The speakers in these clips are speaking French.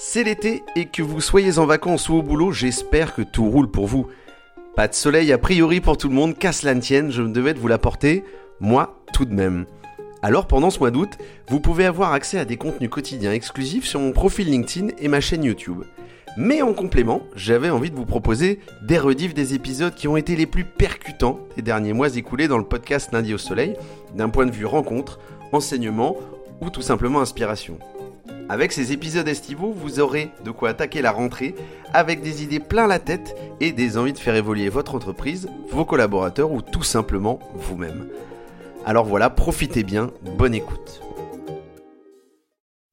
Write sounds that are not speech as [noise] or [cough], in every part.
C'est l'été et que vous soyez en vacances ou au boulot, j'espère que tout roule pour vous. Pas de soleil a priori pour tout le monde, qu'à cela ne tienne, je me devais de vous l'apporter, moi tout de même. Alors pendant ce mois d'août, vous pouvez avoir accès à des contenus quotidiens exclusifs sur mon profil LinkedIn et ma chaîne YouTube. Mais en complément, j'avais envie de vous proposer des rediffs des épisodes qui ont été les plus percutants des derniers mois écoulés dans le podcast Lundi au Soleil, d'un point de vue rencontre, enseignement ou tout simplement inspiration. Avec ces épisodes estivaux, vous aurez de quoi attaquer la rentrée avec des idées plein la tête et des envies de faire évoluer votre entreprise, vos collaborateurs ou tout simplement vous-même. Alors voilà, profitez bien, bonne écoute.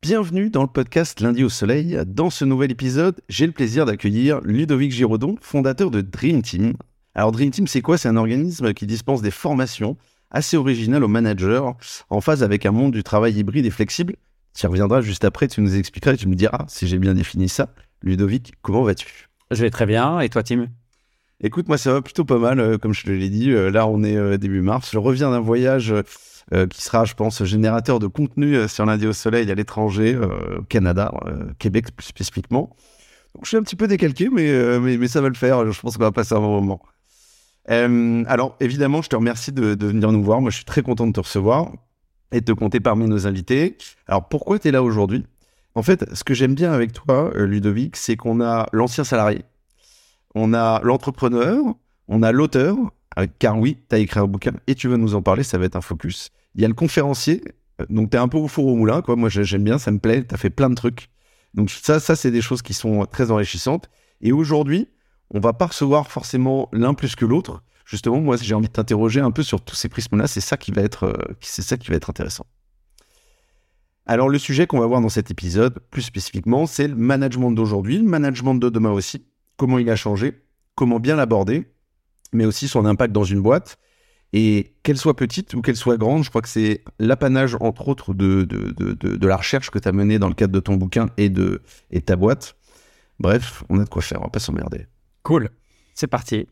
Bienvenue dans le podcast Lundi au Soleil. Dans ce nouvel épisode, j'ai le plaisir d'accueillir Ludovic Giraudon, fondateur de Dream Team. Alors Dream Team, c'est quoi? C'est un organisme qui dispense des formations assez originales aux managers en phase avec un monde du travail hybride et flexible tu reviendras juste après, tu nous expliqueras et tu me diras si j'ai bien défini ça. Ludovic, comment vas-tu? Je vais très bien. Et toi, Tim? Écoute, moi, ça va plutôt pas mal, euh, comme je te l'ai dit. Euh, là, on est euh, début mars. Je reviens d'un voyage qui sera, je pense, générateur de contenu sur lundi au soleil à l'étranger, au Canada, Québec plus spécifiquement. Donc, je suis un petit peu décalqué, mais, mais, mais ça va le faire. Je pense qu'on va passer un bon moment. alors, évidemment, je te remercie de, de venir nous voir. Moi, je suis très content de te recevoir et de te compter parmi nos invités. Alors pourquoi tu es là aujourd'hui? En fait, ce que j'aime bien avec toi, euh, Ludovic, c'est qu'on a l'ancien salarié, on a l'entrepreneur, on a l'auteur, euh, car oui, tu as écrit un bouquin et tu veux nous en parler, ça va être un focus. Il y a le conférencier, euh, donc tu es un peu au four au moulin, quoi. moi j'aime bien, ça me plaît, tu as fait plein de trucs. Donc ça, ça c'est des choses qui sont très enrichissantes. Et aujourd'hui, on va pas recevoir forcément l'un plus que l'autre, justement, moi, j'ai envie de t'interroger un peu sur tous ces prismes-là. C'est ça qui va être, euh, c'est ça qui va être intéressant. Alors, le sujet qu'on va voir dans cet épisode, plus spécifiquement, c'est le management d'aujourd'hui, le management de demain aussi. Comment il a changé, comment bien l'aborder, mais aussi son impact dans une boîte. Et qu'elle soit petite ou qu'elle soit grande, je crois que c'est l'apanage, entre autres, de, de, de, de, la recherche que tu as menée dans le cadre de ton bouquin et de et ta boîte. Bref, on a de quoi faire, on va pas s'emmerder. Cool, c'est parti.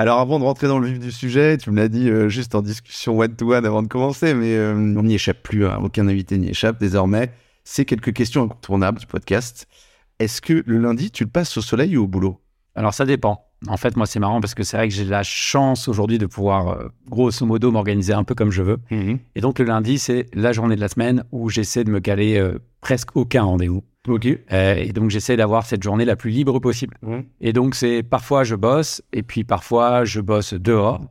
Alors avant de rentrer dans le vif du sujet, tu me l'as dit euh, juste en discussion one-to-one avant de commencer, mais euh, on n'y échappe plus, hein. aucun invité n'y échappe désormais. C'est quelques questions incontournables du podcast. Est-ce que le lundi, tu le passes au soleil ou au boulot? Alors ça dépend. En fait, moi, c'est marrant parce que c'est vrai que j'ai la chance aujourd'hui de pouvoir, euh, grosso modo, m'organiser un peu comme je veux. Mmh Et donc, le lundi, c'est la journée de la semaine où j'essaie de me caler presque aucun rendez-vous. Ok. Euh, et donc j'essaie d'avoir cette journée la plus libre possible. Et donc c'est parfois je bosse et puis parfois je bosse dehors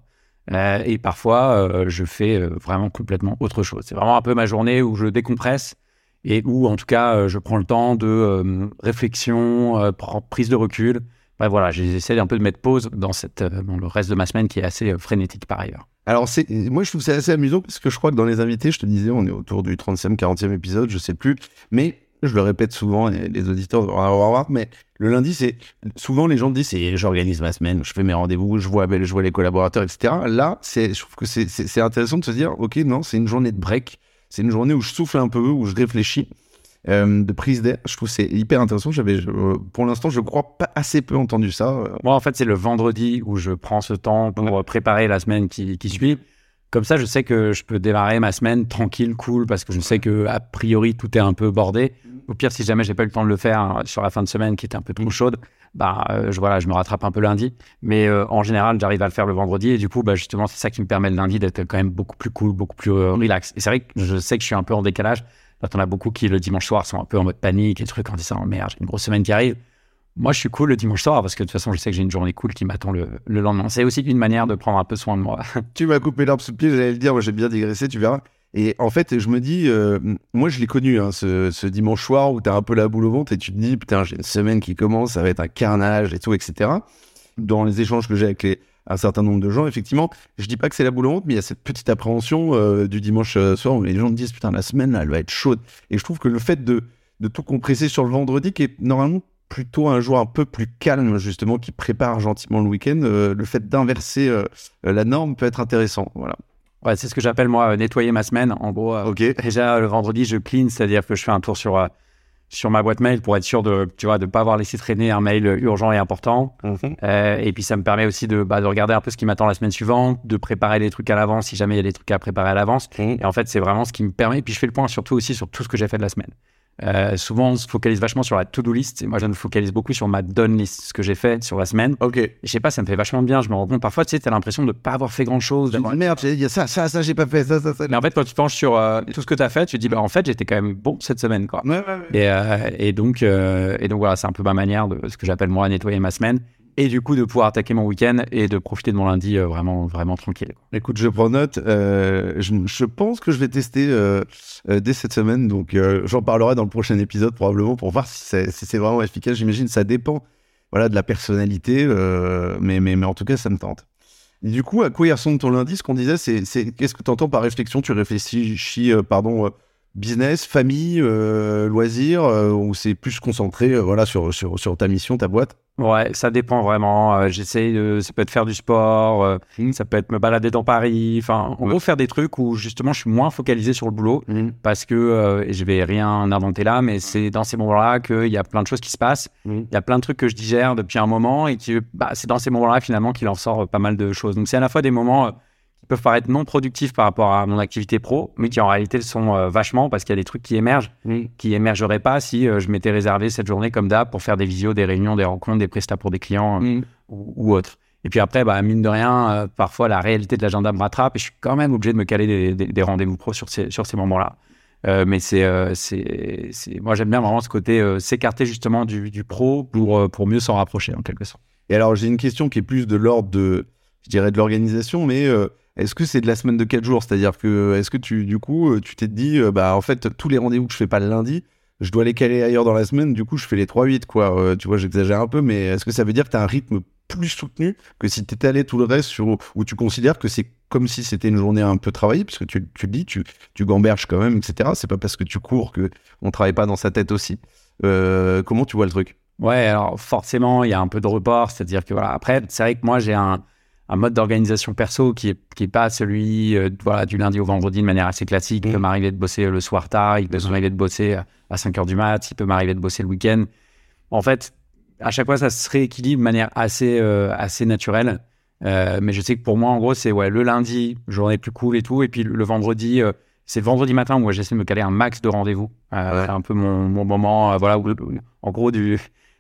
euh, et parfois euh, je fais vraiment complètement autre chose. C'est vraiment un peu ma journée où je décompresse et où en tout cas je prends le temps de réflexion, prise de recul. voilà, j'essaie un peu de mettre pause dans, cette, dans le reste de ma semaine qui est assez frénétique par ailleurs. Alors, c'est, moi, je trouve ça assez amusant parce que je crois que dans les invités, je te disais, on est autour du 30e, 40e épisode, je sais plus. Mais je le répète souvent, et les auditeurs vont voir, mais le lundi, c'est souvent les gens disent c'est j'organise ma semaine, je fais mes rendez-vous, je vois, je vois les collaborateurs, etc. Là, c'est, je trouve que c'est intéressant de se dire, ok, non, c'est une journée de break, c'est une journée où je souffle un peu, où je réfléchis, euh, de prise d'air. Je trouve c'est hyper intéressant. J'avais, pour l'instant, je crois pas assez peu entendu ça. Moi, en fait, c'est le vendredi où je prends ce temps pour préparer la semaine qui, qui suit. Comme ça, je sais que je peux démarrer ma semaine tranquille, cool, parce que je sais que a priori tout est un peu bordé. Au pire, si jamais j'ai pas eu le temps de le faire hein, sur la fin de semaine qui était un peu trop chaude, bah euh, je voilà, je me rattrape un peu lundi. Mais euh, en général, j'arrive à le faire le vendredi et du coup, bah justement, c'est ça qui me permet le lundi d'être quand même beaucoup plus cool, beaucoup plus euh, relax. Et c'est vrai que je sais que je suis un peu en décalage. Là, on a beaucoup qui le dimanche soir sont un peu en mode panique et trucs en disant oh, merde, j'ai une grosse semaine qui arrive. Moi, je suis cool le dimanche soir parce que de toute façon, je sais que j'ai une journée cool qui m'attend le, le, lendemain. C'est aussi une manière de prendre un peu soin de moi. [laughs] tu m'as coupé l'arbre sous le pied, j'allais le dire. Moi, j'ai bien digressé, tu verras. Et en fait, je me dis, euh, moi, je l'ai connu, hein, ce, dimanche soir où tu as un peu la boule au ventre et tu te dis, putain, j'ai une semaine qui commence, ça va être un carnage et tout, etc. Dans les échanges que j'ai avec un certain nombre de gens, effectivement, je dis pas que c'est la boule au ventre, mais il y a cette petite appréhension euh, du dimanche euh, soir où les gens me disent, putain, la semaine, là, elle va être chaude. Et je trouve que le fait de, de tout compresser sur le vendredi, qui est normalement plutôt un jour un peu plus calme, justement, qui prépare gentiment le week-end, euh, le fait d'inverser euh, la norme peut être intéressant. Voilà. Ouais, c'est ce que j'appelle moi nettoyer ma semaine. En gros, euh, ok déjà le vendredi, je clean, c'est-à-dire que je fais un tour sur sur ma boîte mail pour être sûr de tu vois de pas avoir laissé traîner un mail urgent et important. Mhm. et puis ça me permet aussi de bah, de regarder un peu ce qui m'attend la semaine suivante, de préparer des trucs à l'avance si jamais il y a des trucs à préparer à l'avance. Et en fait, c'est vraiment ce qui me permet. Et puis je fais le point surtout aussi sur tout ce que j'ai fait de la semaine. Euh, souvent, on se focalise vachement sur la to-do list. Et moi, je me focalise beaucoup sur ma done list, ce que j'ai fait sur la semaine. Ok. Je sais pas, ça me fait vachement bien. Je me rends compte parfois, tu sais, t'as l'impression de pas avoir fait grand chose. Dis, merde, il y a ça, ça, ça, j'ai pas fait, ça, ça, ça. Mais en fait, quand tu penches sur euh, tout ce que t'as fait, tu te dis, bah, en fait, j'étais quand même bon cette semaine, quoi. Ouais, ouais, ouais. Et, euh, et donc, euh, et donc voilà, c'est un peu ma manière de ce que j'appelle moi nettoyer ma semaine. Et du coup, de pouvoir attaquer mon week-end et de profiter de mon lundi euh, vraiment, vraiment tranquille. Écoute, je prends note. Euh, je, pense que je vais tester euh, dès cette semaine. Donc, j'en parlerai dans le prochain épisode probablement pour voir si c'est vraiment efficace. J'imagine ça dépend voilà, de la personnalité. mais, mais, mais en tout cas, ça me tente. Du coup, à quoi il ressemble ton lundi? Ce qu'on disait, c'est qu'est-ce que tu entends par réflexion? Tu réfléchis, pardon, business, famille, euh, loisirs, euh, ou c'est plus concentré euh, voilà, sur, sur, sur ta mission, ta boîte? Ouais, ça dépend vraiment. J'essaye de, ça peut être faire du sport, euh, ça peut être me balader dans Paris. Enfin, en Ouais. gros, faire des trucs où justement je suis moins focalisé sur le boulot parce que et je vais rien inventer là, mais c'est dans ces moments-là qu'il y a plein de choses qui se passent. Mhm. Il y a plein de trucs que je digère depuis un moment et qui, bah, c'est dans ces moments-là finalement qu'il en sort pas mal de choses. Donc c'est à la fois des moments peuvent paraître non productifs par rapport à mon activité pro, mais qui en réalité le sont euh, vachement parce qu'il y a des trucs qui émergent qui émergeraient pas si euh, je m'étais réservé cette journée comme d'hab pour faire des visios, des réunions, des rencontres, des prestats pour des clients euh, ou, ou autres. Et puis après, bah, mine de rien, euh, parfois la réalité de l'agenda me rattrape et je suis quand même obligé de me caler des, des- des rendez-vous pro sur ces, sur ces moments-là. Euh, mais c'est, euh, c'est, c'est- moi j'aime bien vraiment ce côté euh, s'écarter justement du, du pro pour, euh, pour mieux s'en rapprocher en quelque sorte. Et alors, j'ai une question qui est plus de l'ordre de, je dirais, de l'organisation, mais euh, est-ce que c'est de la semaine de 4 jours? C'est-à-dire que, est-ce que tu, du coup, euh, tu t'es dit, euh, bah, en fait, tous les rendez-vous que je fais pas le lundi, je dois les caler ailleurs dans la semaine, du coup, je fais les 3-8, quoi. Euh, tu vois, j'exagère un peu, mais est-ce que ça veut dire que tu as un rythme plus soutenu que si tu allé tout le reste sur, où tu considères que c'est comme si c'était une journée un peu travaillée, parce que tu, tu le dis, tu, tu gamberges quand même, etc. C'est pas parce que tu cours que on travaille pas dans sa tête aussi. Comment tu vois le truc? Ouais, alors forcément, il y a un peu de report, c'est-à-dire que voilà, après, c'est vrai que moi j'ai un, un mode d'organisation perso qui est, qui est pas celui euh, voilà, du lundi au vendredi de manière assez classique. Il peut Mhm. m'arriver de bosser le soir tard, il peut m'arriver de bosser à 5 heures du mat, il peut m'arriver de bosser le week-end. En fait, à chaque fois, ça se rééquilibre de manière assez, euh, assez naturelle. Euh, mais je sais que pour moi, en gros, c'est ouais, le lundi, journée plus cool et tout. Et puis le vendredi, euh, c'est le vendredi matin où j'essaie de me caler un max de rendez-vous. Euh, Ouais. C'est un peu mon, mon moment, euh, voilà, où- en gros, du,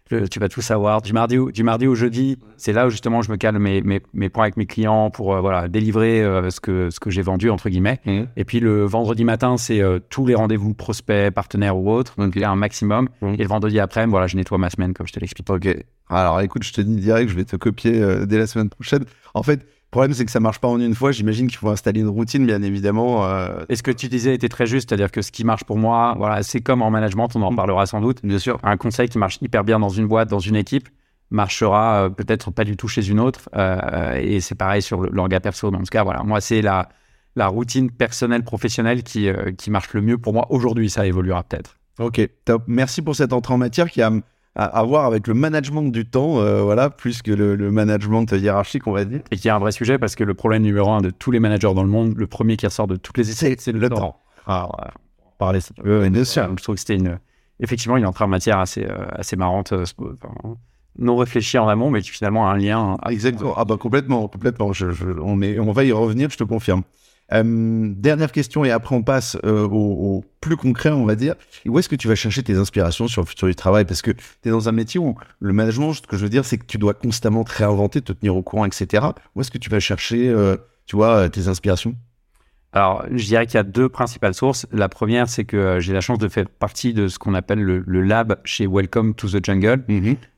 le- tu vas tout savoir. Du mardi au, du mardi au jeudi, c'est là où justement je me cale mes, mes, mes points avec mes clients pour euh, voilà, délivrer euh, ce que, ce que j'ai vendu, entre guillemets. Et puis le vendredi matin, c'est euh, tous les rendez-vous prospects, partenaires ou autres. Donc il y a un maximum. Mhm. Et le vendredi après, voilà, je nettoie ma semaine, comme je te l'explique. Ok. Alors écoute, je te dis direct, je vais te copier dès la semaine prochaine. En fait, le problème c'est que ça marche pas en une fois. J'imagine qu'il faut installer une routine, bien évidemment. euh, Et ce que tu disais était très juste, c'est-à-dire que ce qui marche pour moi, voilà, c'est comme en management, on en Mhm. parlera sans doute. bien sûr. Un conseil qui marche hyper bien dans une boîte, dans une équipe, marchera euh, peut-être pas du tout chez une autre. euh, et c'est pareil sur l'orga perso. Mais en tout cas, voilà, moi, c'est la, la routine personnelle, professionnelle qui, euh, qui marche le mieux pour moi aujourd'hui. Ça évoluera peut-être. Ok, top. Merci pour cette entrée en matière qui a à, à voir avec le management du temps, euh, voilà, plus que le, le management hiérarchique, on va dire. Et qui est un vrai sujet parce que le problème numéro un de tous les managers dans le monde, le premier qui ressort de toutes les essais, c'est le, temps. Alors, euh, parler si tu veux, bien sûr. Je trouve que c'était une, effectivement une entrée en matière assez, euh, assez marrante, euh, enfin, non réfléchie en amont, mais qui finalement a un lien. Ah, exactement. Ah bah complètement, complètement. Je, je- on, est, on va y revenir, je te confirme. Euh, dernière question et après on passe euh, au, plus concret, on va dire. Où est-ce que tu vas chercher tes inspirations sur le futur du travail? Parce que tu es dans un métier où le management, ce que je veux dire, c'est que tu dois constamment te réinventer, te tenir au courant, etc. Où est-ce que tu vas chercher, euh, tu vois, tes inspirations? Alors, je dirais qu'il y a deux principales sources. La première, c'est que euh, j'ai la chance de faire partie de ce qu'on appelle le, le lab chez Welcome to the Jungle.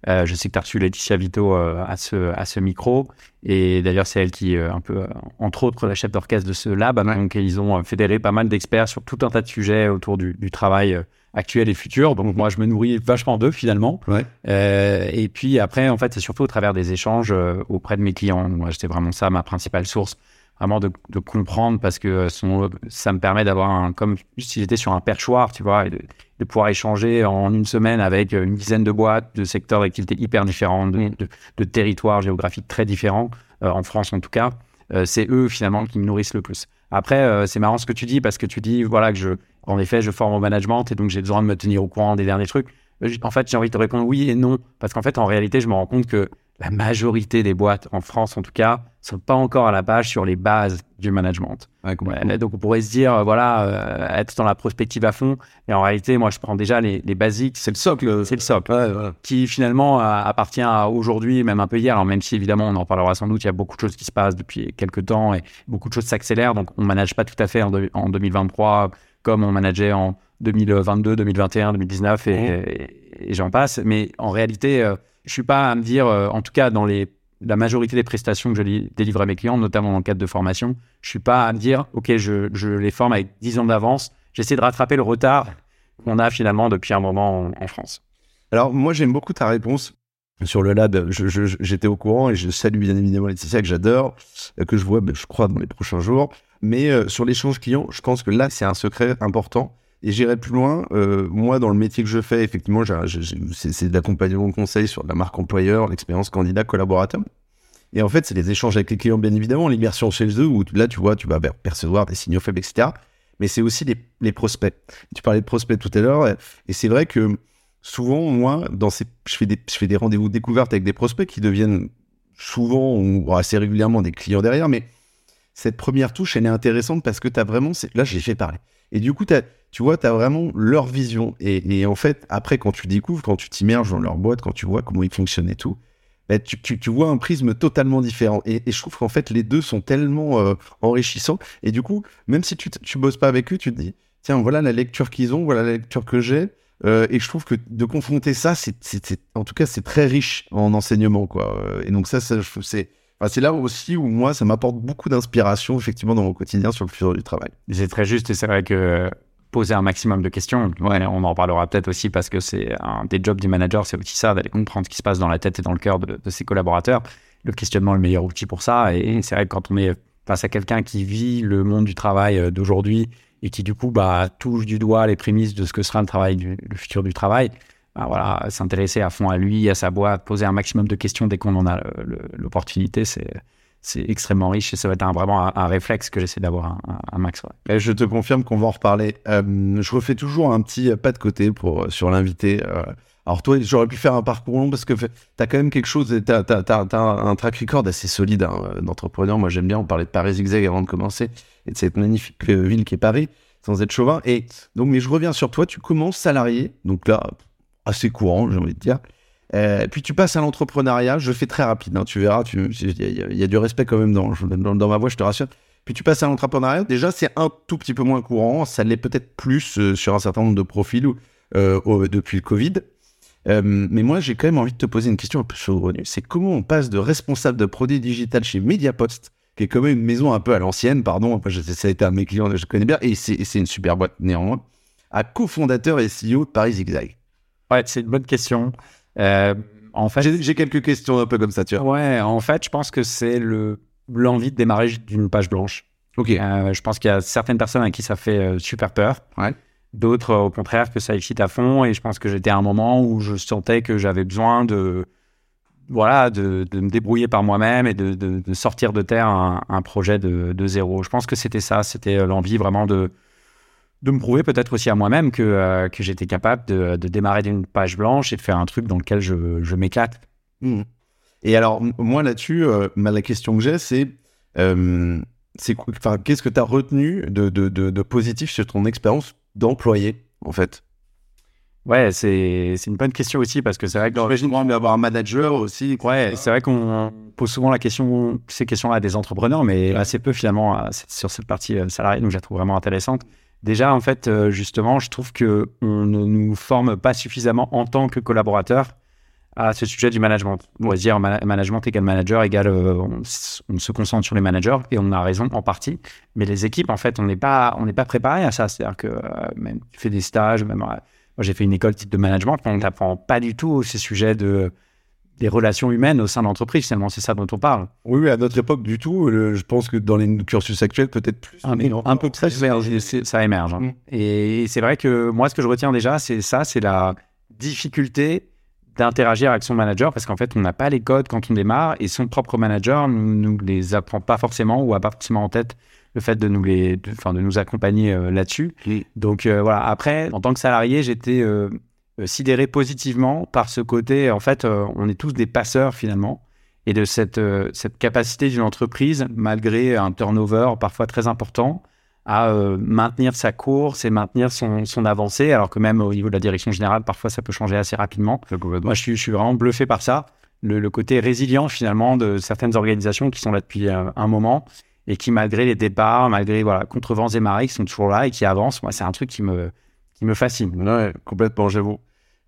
Euh, je sais que tu as reçu Laetitia Vito euh, à, ce, à ce micro. Et d'ailleurs, c'est elle qui, euh, un peu, entre autres, la chef d'orchestre de ce lab. Donc, ils ont fédéré pas mal d'experts sur tout un tas de sujets autour du, du travail actuel et futur. Donc, moi, je me nourris vachement d'eux, finalement. Ouais. Et puis après, en fait, c'est surtout au travers des échanges auprès de mes clients. Moi, c'était vraiment ça ma principale source. Vraiment de, de comprendre parce que euh, son- ça me permet d'avoir un, comme si j'étais sur un perchoir, tu vois, et de, de pouvoir échanger en une semaine avec une dizaine de boîtes, de secteurs d'activité hyper différents, de, de- de territoires géographiques très différents, euh, en France en tout cas. Euh, c'est eux finalement qui me nourrissent le plus. Après, euh, c'est marrant ce que tu dis parce que tu dis voilà que je, en effet, je forme au management et donc j'ai besoin de me tenir au courant des derniers trucs. En fait, j'ai envie de répondre oui et non. Parce qu'en fait, en réalité, je me rends compte que la majorité des boîtes, en France en tout cas, sont pas encore à la page sur les bases du management. donc on pourrait se dire, voilà, euh, être dans la prospective à fond. Et en réalité, moi, je prends déjà les, les basiques. C'est le socle. C'est le socle. Qui finalement appartient à aujourd'hui, même un peu hier. Alors même si évidemment, on en parlera sans doute, il y a beaucoup de choses qui se passent depuis quelques temps et beaucoup de choses s'accélèrent. Donc on ne manage pas tout à fait en, en 2023 comme on manageait en 2022, 2021, 2019 et, j'en passe. Mais en réalité, euh, je suis pas à me dire, euh, en tout cas dans la majorité des prestations que je délivre à mes clients, notamment dans le cadre de formation, je suis pas à me dire, ok, je, les forme avec 10 ans d'avance. J'essaie de rattraper le retard qu'on a finalement depuis un moment en, France. Alors moi j'aime beaucoup ta réponse sur le lab, j'étais au courant et je salue bien évidemment Laetitia que j'adore, euh, que je vois, ben, je crois, dans les prochains jours. Mais sur l'échange client, je pense que là, c'est un secret important et j'irai plus loin. Euh, moi, dans le métier que je fais, effectivement, c'est de l'accompagnement conseil sur la marque employeur, l'expérience candidat, collaborateur. Et en fait, c'est des échanges avec les clients, bien évidemment, l'immersion chez eux, où là, tu vois, tu vas percevoir des signaux faibles, etc. Mais c'est aussi les, prospects. Tu parlais de prospects tout à l'heure, et c'est vrai que souvent, moi, dans ces, je fais des, fais rendez-vous découvertes avec des prospects qui deviennent souvent ou assez régulièrement des clients derrière, mais cette première touche, elle est intéressante parce que tu as vraiment, là, je l'ai fait parler. Et du coup, tu vois, tu as vraiment leur vision. Et, en fait, après, quand tu découvres, quand tu t'immerges dans leur boîte, quand tu vois comment ils fonctionnent et tout, bah, tu, vois un prisme totalement différent. Et, je trouve qu'en fait, les deux sont tellement euh, enrichissants. Et du coup, même si tu, tu bosses pas avec eux, tu te dis, tiens, voilà la lecture qu'ils ont, voilà la lecture que j'ai. Euh, et je trouve que de confronter ça, c'est, en tout cas, c'est très riche en enseignement, quoi. Et donc ça, ça c'est c'est là aussi où moi, ça m'apporte beaucoup d'inspiration, effectivement, dans mon quotidien sur le futur du travail. C'est très juste et c'est vrai que poser un maximum de questions, on en parlera peut-être aussi parce que c'est un des jobs du manager, c'est aussi ça, d'aller comprendre ce qui se passe dans la tête et dans le cœur de, ses collaborateurs. Le questionnement est le meilleur outil pour ça. Et c'est vrai que quand on est face à quelqu'un qui vit le monde du travail euh, d'aujourd'hui et qui du coup bah, touche du doigt les prémices de ce que sera le travail le futur du travail, bah, voilà, s'intéresser à fond à lui, à sa boîte, poser un maximum de questions dès qu'on en a l'opportunité, c'est c'est extrêmement riche et ça va être vraiment un, réflexe que j'essaie d'avoir un, max. Et je te confirme qu'on va en reparler. Euh, je refais toujours un petit pas de côté pour, euh, sur l'invité. Euh. alors toi, j'aurais pu faire un parcours long parce que tu as quand même quelque chose, tu as, un track record assez solide hein, d'entrepreneur. Moi j'aime bien, on parlait de Paris Zigzag avant de commencer et de cette magnifique ville qui est Paris, sans être chauvin. Et donc, mais je reviens sur toi, tu commences salarié, donc là, assez courant, j'ai envie de dire. Euh, puis tu passes à l'entrepreneuriat, je fais très rapide, hein, tu verras, il y, a du respect quand même dans, dans, ma voix, je te rassure. Puis tu passes à l'entrepreneuriat, déjà c'est un tout petit peu moins courant, ça l'est peut-être plus euh, sur un certain nombre de profils euh, depuis le Covid. mais moi j'ai quand même envie de te poser une question un peu saugrenue, c'est comment on passe de responsable de produits digital chez Mediapost, qui est quand même une maison un peu à l'ancienne, pardon, ça a été un de mes clients, je connais bien, et c'est une super boîte néanmoins, à cofondateur et CEO de Paris Zigzag. Ouais, c'est une bonne question. Euh, en fait, j'ai quelques questions un peu comme ça, tu vois. Ouais, en fait, je pense que c'est le l'envie de démarrer d'une page blanche. Ok. Euh, je pense qu'il y a certaines personnes à qui ça fait euh, super peur. Ouais. D'autres, au contraire, que ça excite à fond. Et je pense que j'étais à un moment où je sentais que j'avais besoin de, voilà, de, de, me débrouiller par moi-même et de, de, sortir de terre un, un projet de, zéro. Je pense que c'était ça. C'était l'envie vraiment de de me prouver peut-être aussi à moi-même que, euh, que j'étais capable de, de démarrer d'une page blanche et de faire un truc dans lequel je, je m'éclate. Mmh. Et alors, moi là-dessus, euh, la question que j'ai, c'est euh, qu'est-ce que tu as retenu de, de, de, positif sur ton expérience d'employé, en fait? Ouais, c'est une bonne question aussi parce que c'est vrai que. J'imagine d'avoir un manager aussi. Ouais, c'est vrai qu'on pose souvent la question, ces questions-là à des entrepreneurs, mais assez peu finalement sur cette partie salariée, donc je la trouve vraiment intéressante. Déjà, en fait, euh, justement, je trouve que on ne nous forme pas suffisamment en tant que collaborateur à ce sujet du management. On va dire management égale manager égale euh, on, se concentre sur les managers et on a raison en partie. Mais les équipes, en fait, on n'est pas on pas préparé à ça. C'est-à-dire que euh, même tu fais des stages, même moi j'ai fait une école type de management, on n'apprend pas du tout ces sujets de des relations humaines au sein de l'entreprise. Finalement, c'est ça dont on parle. Oui, à notre époque du tout. je pense que dans les cursus actuels, peut-être plus. Un, un peu plus, ça émerge. Hein. Mm. Et c'est vrai que moi, ce que je retiens déjà, c'est ça, c'est la difficulté d'interagir avec son manager parce qu'en fait, on n'a pas les codes quand on démarre et son propre manager ne nous, les apprend pas forcément ou a pas forcément en tête le fait de nous les, de, de nous accompagner euh, là-dessus. Donc euh, voilà. Après, en tant que salarié, j'étais euh, sidéré positivement par ce côté. En fait, on est tous des passeurs finalement et de cette, cette capacité d'une entreprise, malgré un turnover parfois très important, à euh, maintenir sa course et maintenir son, son, avancée, alors que même au niveau de la direction générale, parfois ça peut changer assez rapidement. Moi, je suis, je suis, vraiment bluffé par ça. Le, le, côté résilient finalement de certaines organisations qui sont là depuis euh, un, moment et qui, malgré les départs, malgré voilà, contre vents et marées, qui sont toujours là et qui avancent, moi, c'est un truc qui me, qui me fascine. Ouais, complètement, j'avoue.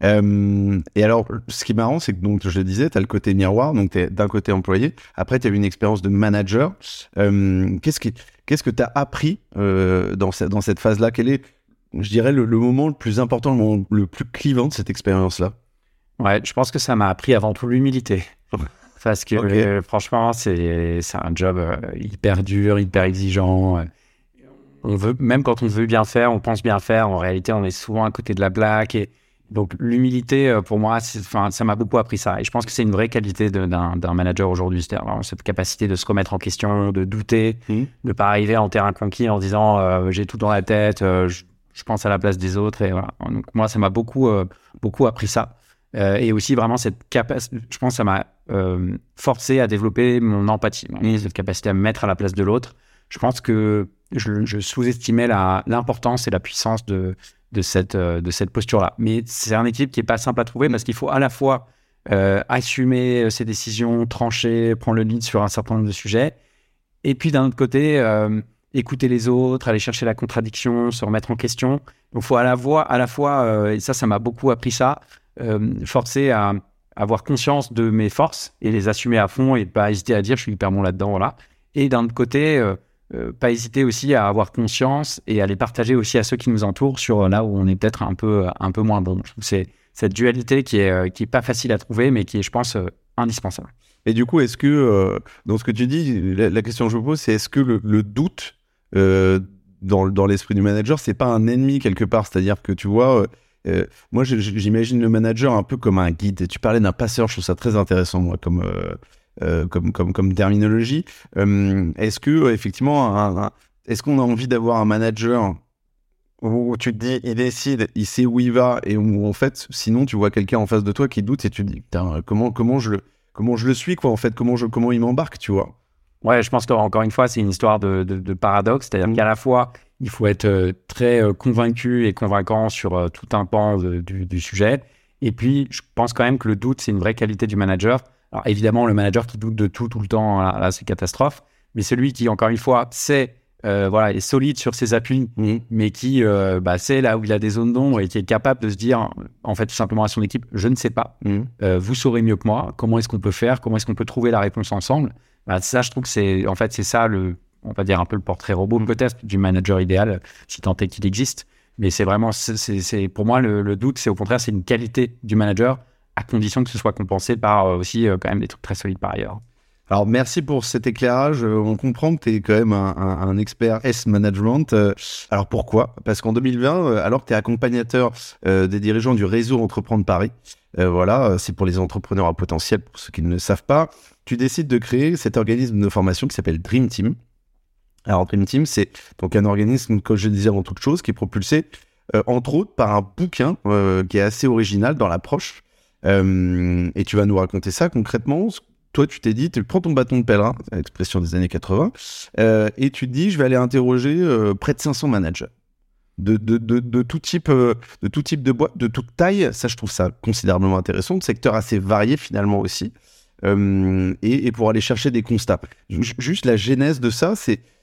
Euh, et alors, ce qui est marrant, c'est que donc je le disais, tu as le côté miroir, donc tu es d'un côté employé, après tu as eu une expérience de manager. Euh, qu'est-ce qui, qu'est-ce que tu as appris euh, dans, cette, dans cette phase-là? Quel est, je dirais, le, moment le plus important, le moment le plus clivant de cette expérience-là? Ouais, je pense que ça m'a appris avant tout l'humilité. [laughs] Parce que franchement, c'est, c'est un job hyper dur, hyper exigeant. On veut, même quand on veut bien faire, on pense bien faire, en réalité, on est souvent à côté de la blague et donc l'humilité, euh, pour moi, ça m'a beaucoup appris ça. Et je pense que c'est une vraie qualité d'un manager aujourd'hui, c'est-à-dire cette capacité de se remettre en question, de douter, mmh. de ne pas arriver en terrain conquis en disant euh, j'ai tout dans la tête, euh, je, pense à la place des autres. Et voilà. Donc moi, ça m'a beaucoup, beaucoup appris ça. et aussi vraiment cette capacité, je pense que ça m'a forcé à développer mon empathie, mmh. cette capacité à me mettre à la place de l'autre. Je pense que je, je sous-estimais l'importance et la puissance de, de cette, euh, de cette posture-là. Mais c'est un équipe qui n'est pas simple à trouver parce qu'il faut à la fois euh, assumer euh, ses décisions, trancher, prendre le lead sur un certain nombre de sujets, et puis d'un autre côté, écouter les autres, aller chercher la contradiction, se remettre en question. Donc il faut à la, fois, à la fois et ça, ça m'a beaucoup appris ça, forcer à avoir conscience de mes forces et les assumer à fond et pas hésiter à dire je suis hyper bon là-dedans, voilà. Et d'un autre côté, euh, pas hésiter aussi à avoir conscience et à les partager aussi à ceux qui nous entourent sur euh, là où on est peut-être un peu, un peu moins bon. C'est cette dualité qui est, euh, qui est pas facile à trouver, mais qui est, je pense, indispensable. Et du coup, est-ce que, dans ce que tu dis, la, question que je vous pose, c'est est-ce que le, doute dans, dans l'esprit du manager, c'est pas un ennemi quelque part? C'est-à-dire que tu vois, moi j'imagine le manager un peu comme un guide. Et tu parlais d'un passeur, je trouve ça très intéressant, moi, comme, euh, comme, comme, comme terminologie. Euh, est-ce que, effectivement, est-ce qu'on a envie d'avoir un manager où tu te dis, il décide, il sait où il va, et où en fait, sinon, tu vois quelqu'un en face de toi qui doute et tu te dis, comment, comment, je, comment je le suis, quoi, en fait, comment, je, comment il m'embarque, tu vois? Ouais, je pense qu'encore une fois, c'est une histoire de, de, paradoxe, c'est-à-dire mmh. qu'à la fois, il faut être euh, très convaincu et convaincant sur tout un pan du, du, sujet. Et puis, je pense quand même que le doute, c'est une vraie qualité du manager. Alors évidemment, le manager qui doute de tout tout le temps, là, c'est catastrophe. Mais celui qui, encore une fois, sait, euh, voilà, est solide sur ses appuis, mmh. mais qui euh, bah, sait là où il a des zones d'ombre et qui est capable de se dire, en fait, tout simplement à son équipe, je ne sais pas. Mmh. Euh, vous saurez mieux que moi. Comment est-ce qu'on peut faire? Comment est-ce qu'on peut trouver la réponse ensemble bah, Ça, je trouve que c'est, en fait, c'est ça le, on va dire un peu le portrait robot mmh. peut-être du manager idéal, si tant est qu'il existe. Mais c'est vraiment, c'est, pour moi, le, le doute, c'est au contraire, c'est une qualité du manager à condition que ce soit compensé par euh, aussi euh, quand même des trucs très solides par ailleurs. Alors merci pour cet éclairage. Euh, on comprend que tu es quand même un, expert S-Management. Alors pourquoi? Parce qu'en 2020, alors que tu es accompagnateur des dirigeants du réseau Entreprendre Paris, voilà, c'est pour les entrepreneurs à potentiel, pour ceux qui ne le savent pas, tu décides de créer cet organisme de formation qui s'appelle Dream Team. Alors Dream Team, c'est donc un organisme, comme je disais avant toute chose, qui est propulsé entre autres par un bouquin qui est assez original dans l'approche euh, et tu vas nous raconter ça concrètement. Toi, tu t'es dit, tu prends ton bâton de pèlerin, expression des années 80, euh, et tu te dis, je vais aller interroger euh, près de 500 managers. De, de, de, de, tout type, de tout type de boîte, de toute taille. Ça, je trouve ça considérablement intéressant. De secteurs assez variés finalement aussi. et, et, pour aller chercher des constats. Juste la genèse de ça,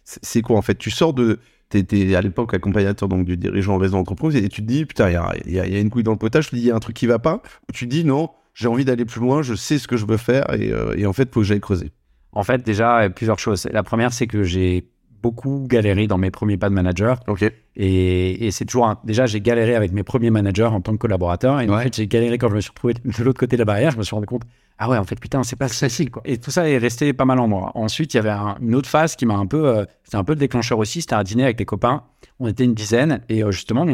c'est quoi en fait? Tu sors de, tu étais à l'époque accompagnateur donc du dirigeant réseau entreprise et tu te dis putain il y a, une couille dans le potage, il y a un truc qui va pas, tu te dis non j'ai envie d'aller plus loin, je sais ce que je veux faire et, euh, et en fait faut que j'aille creuser. En fait déjà plusieurs choses. La première c'est que j'ai beaucoup galéré dans mes premiers pas de manager. Ok. Et, et c'est toujours déjà j'ai galéré avec mes premiers managers en tant que collaborateur et en fait j'ai galéré quand je me suis retrouvé [laughs] de l'autre côté de la barrière, je me suis rendu compte ah ouais, en fait, putain, c'est pas facile, quoi. Et tout ça est resté pas mal en moi. Ensuite, il y avait une autre phase qui m'a un peu, euh, c'était un peu le déclencheur aussi. C'était un dîner avec les copains. On était une dizaine et euh, justement,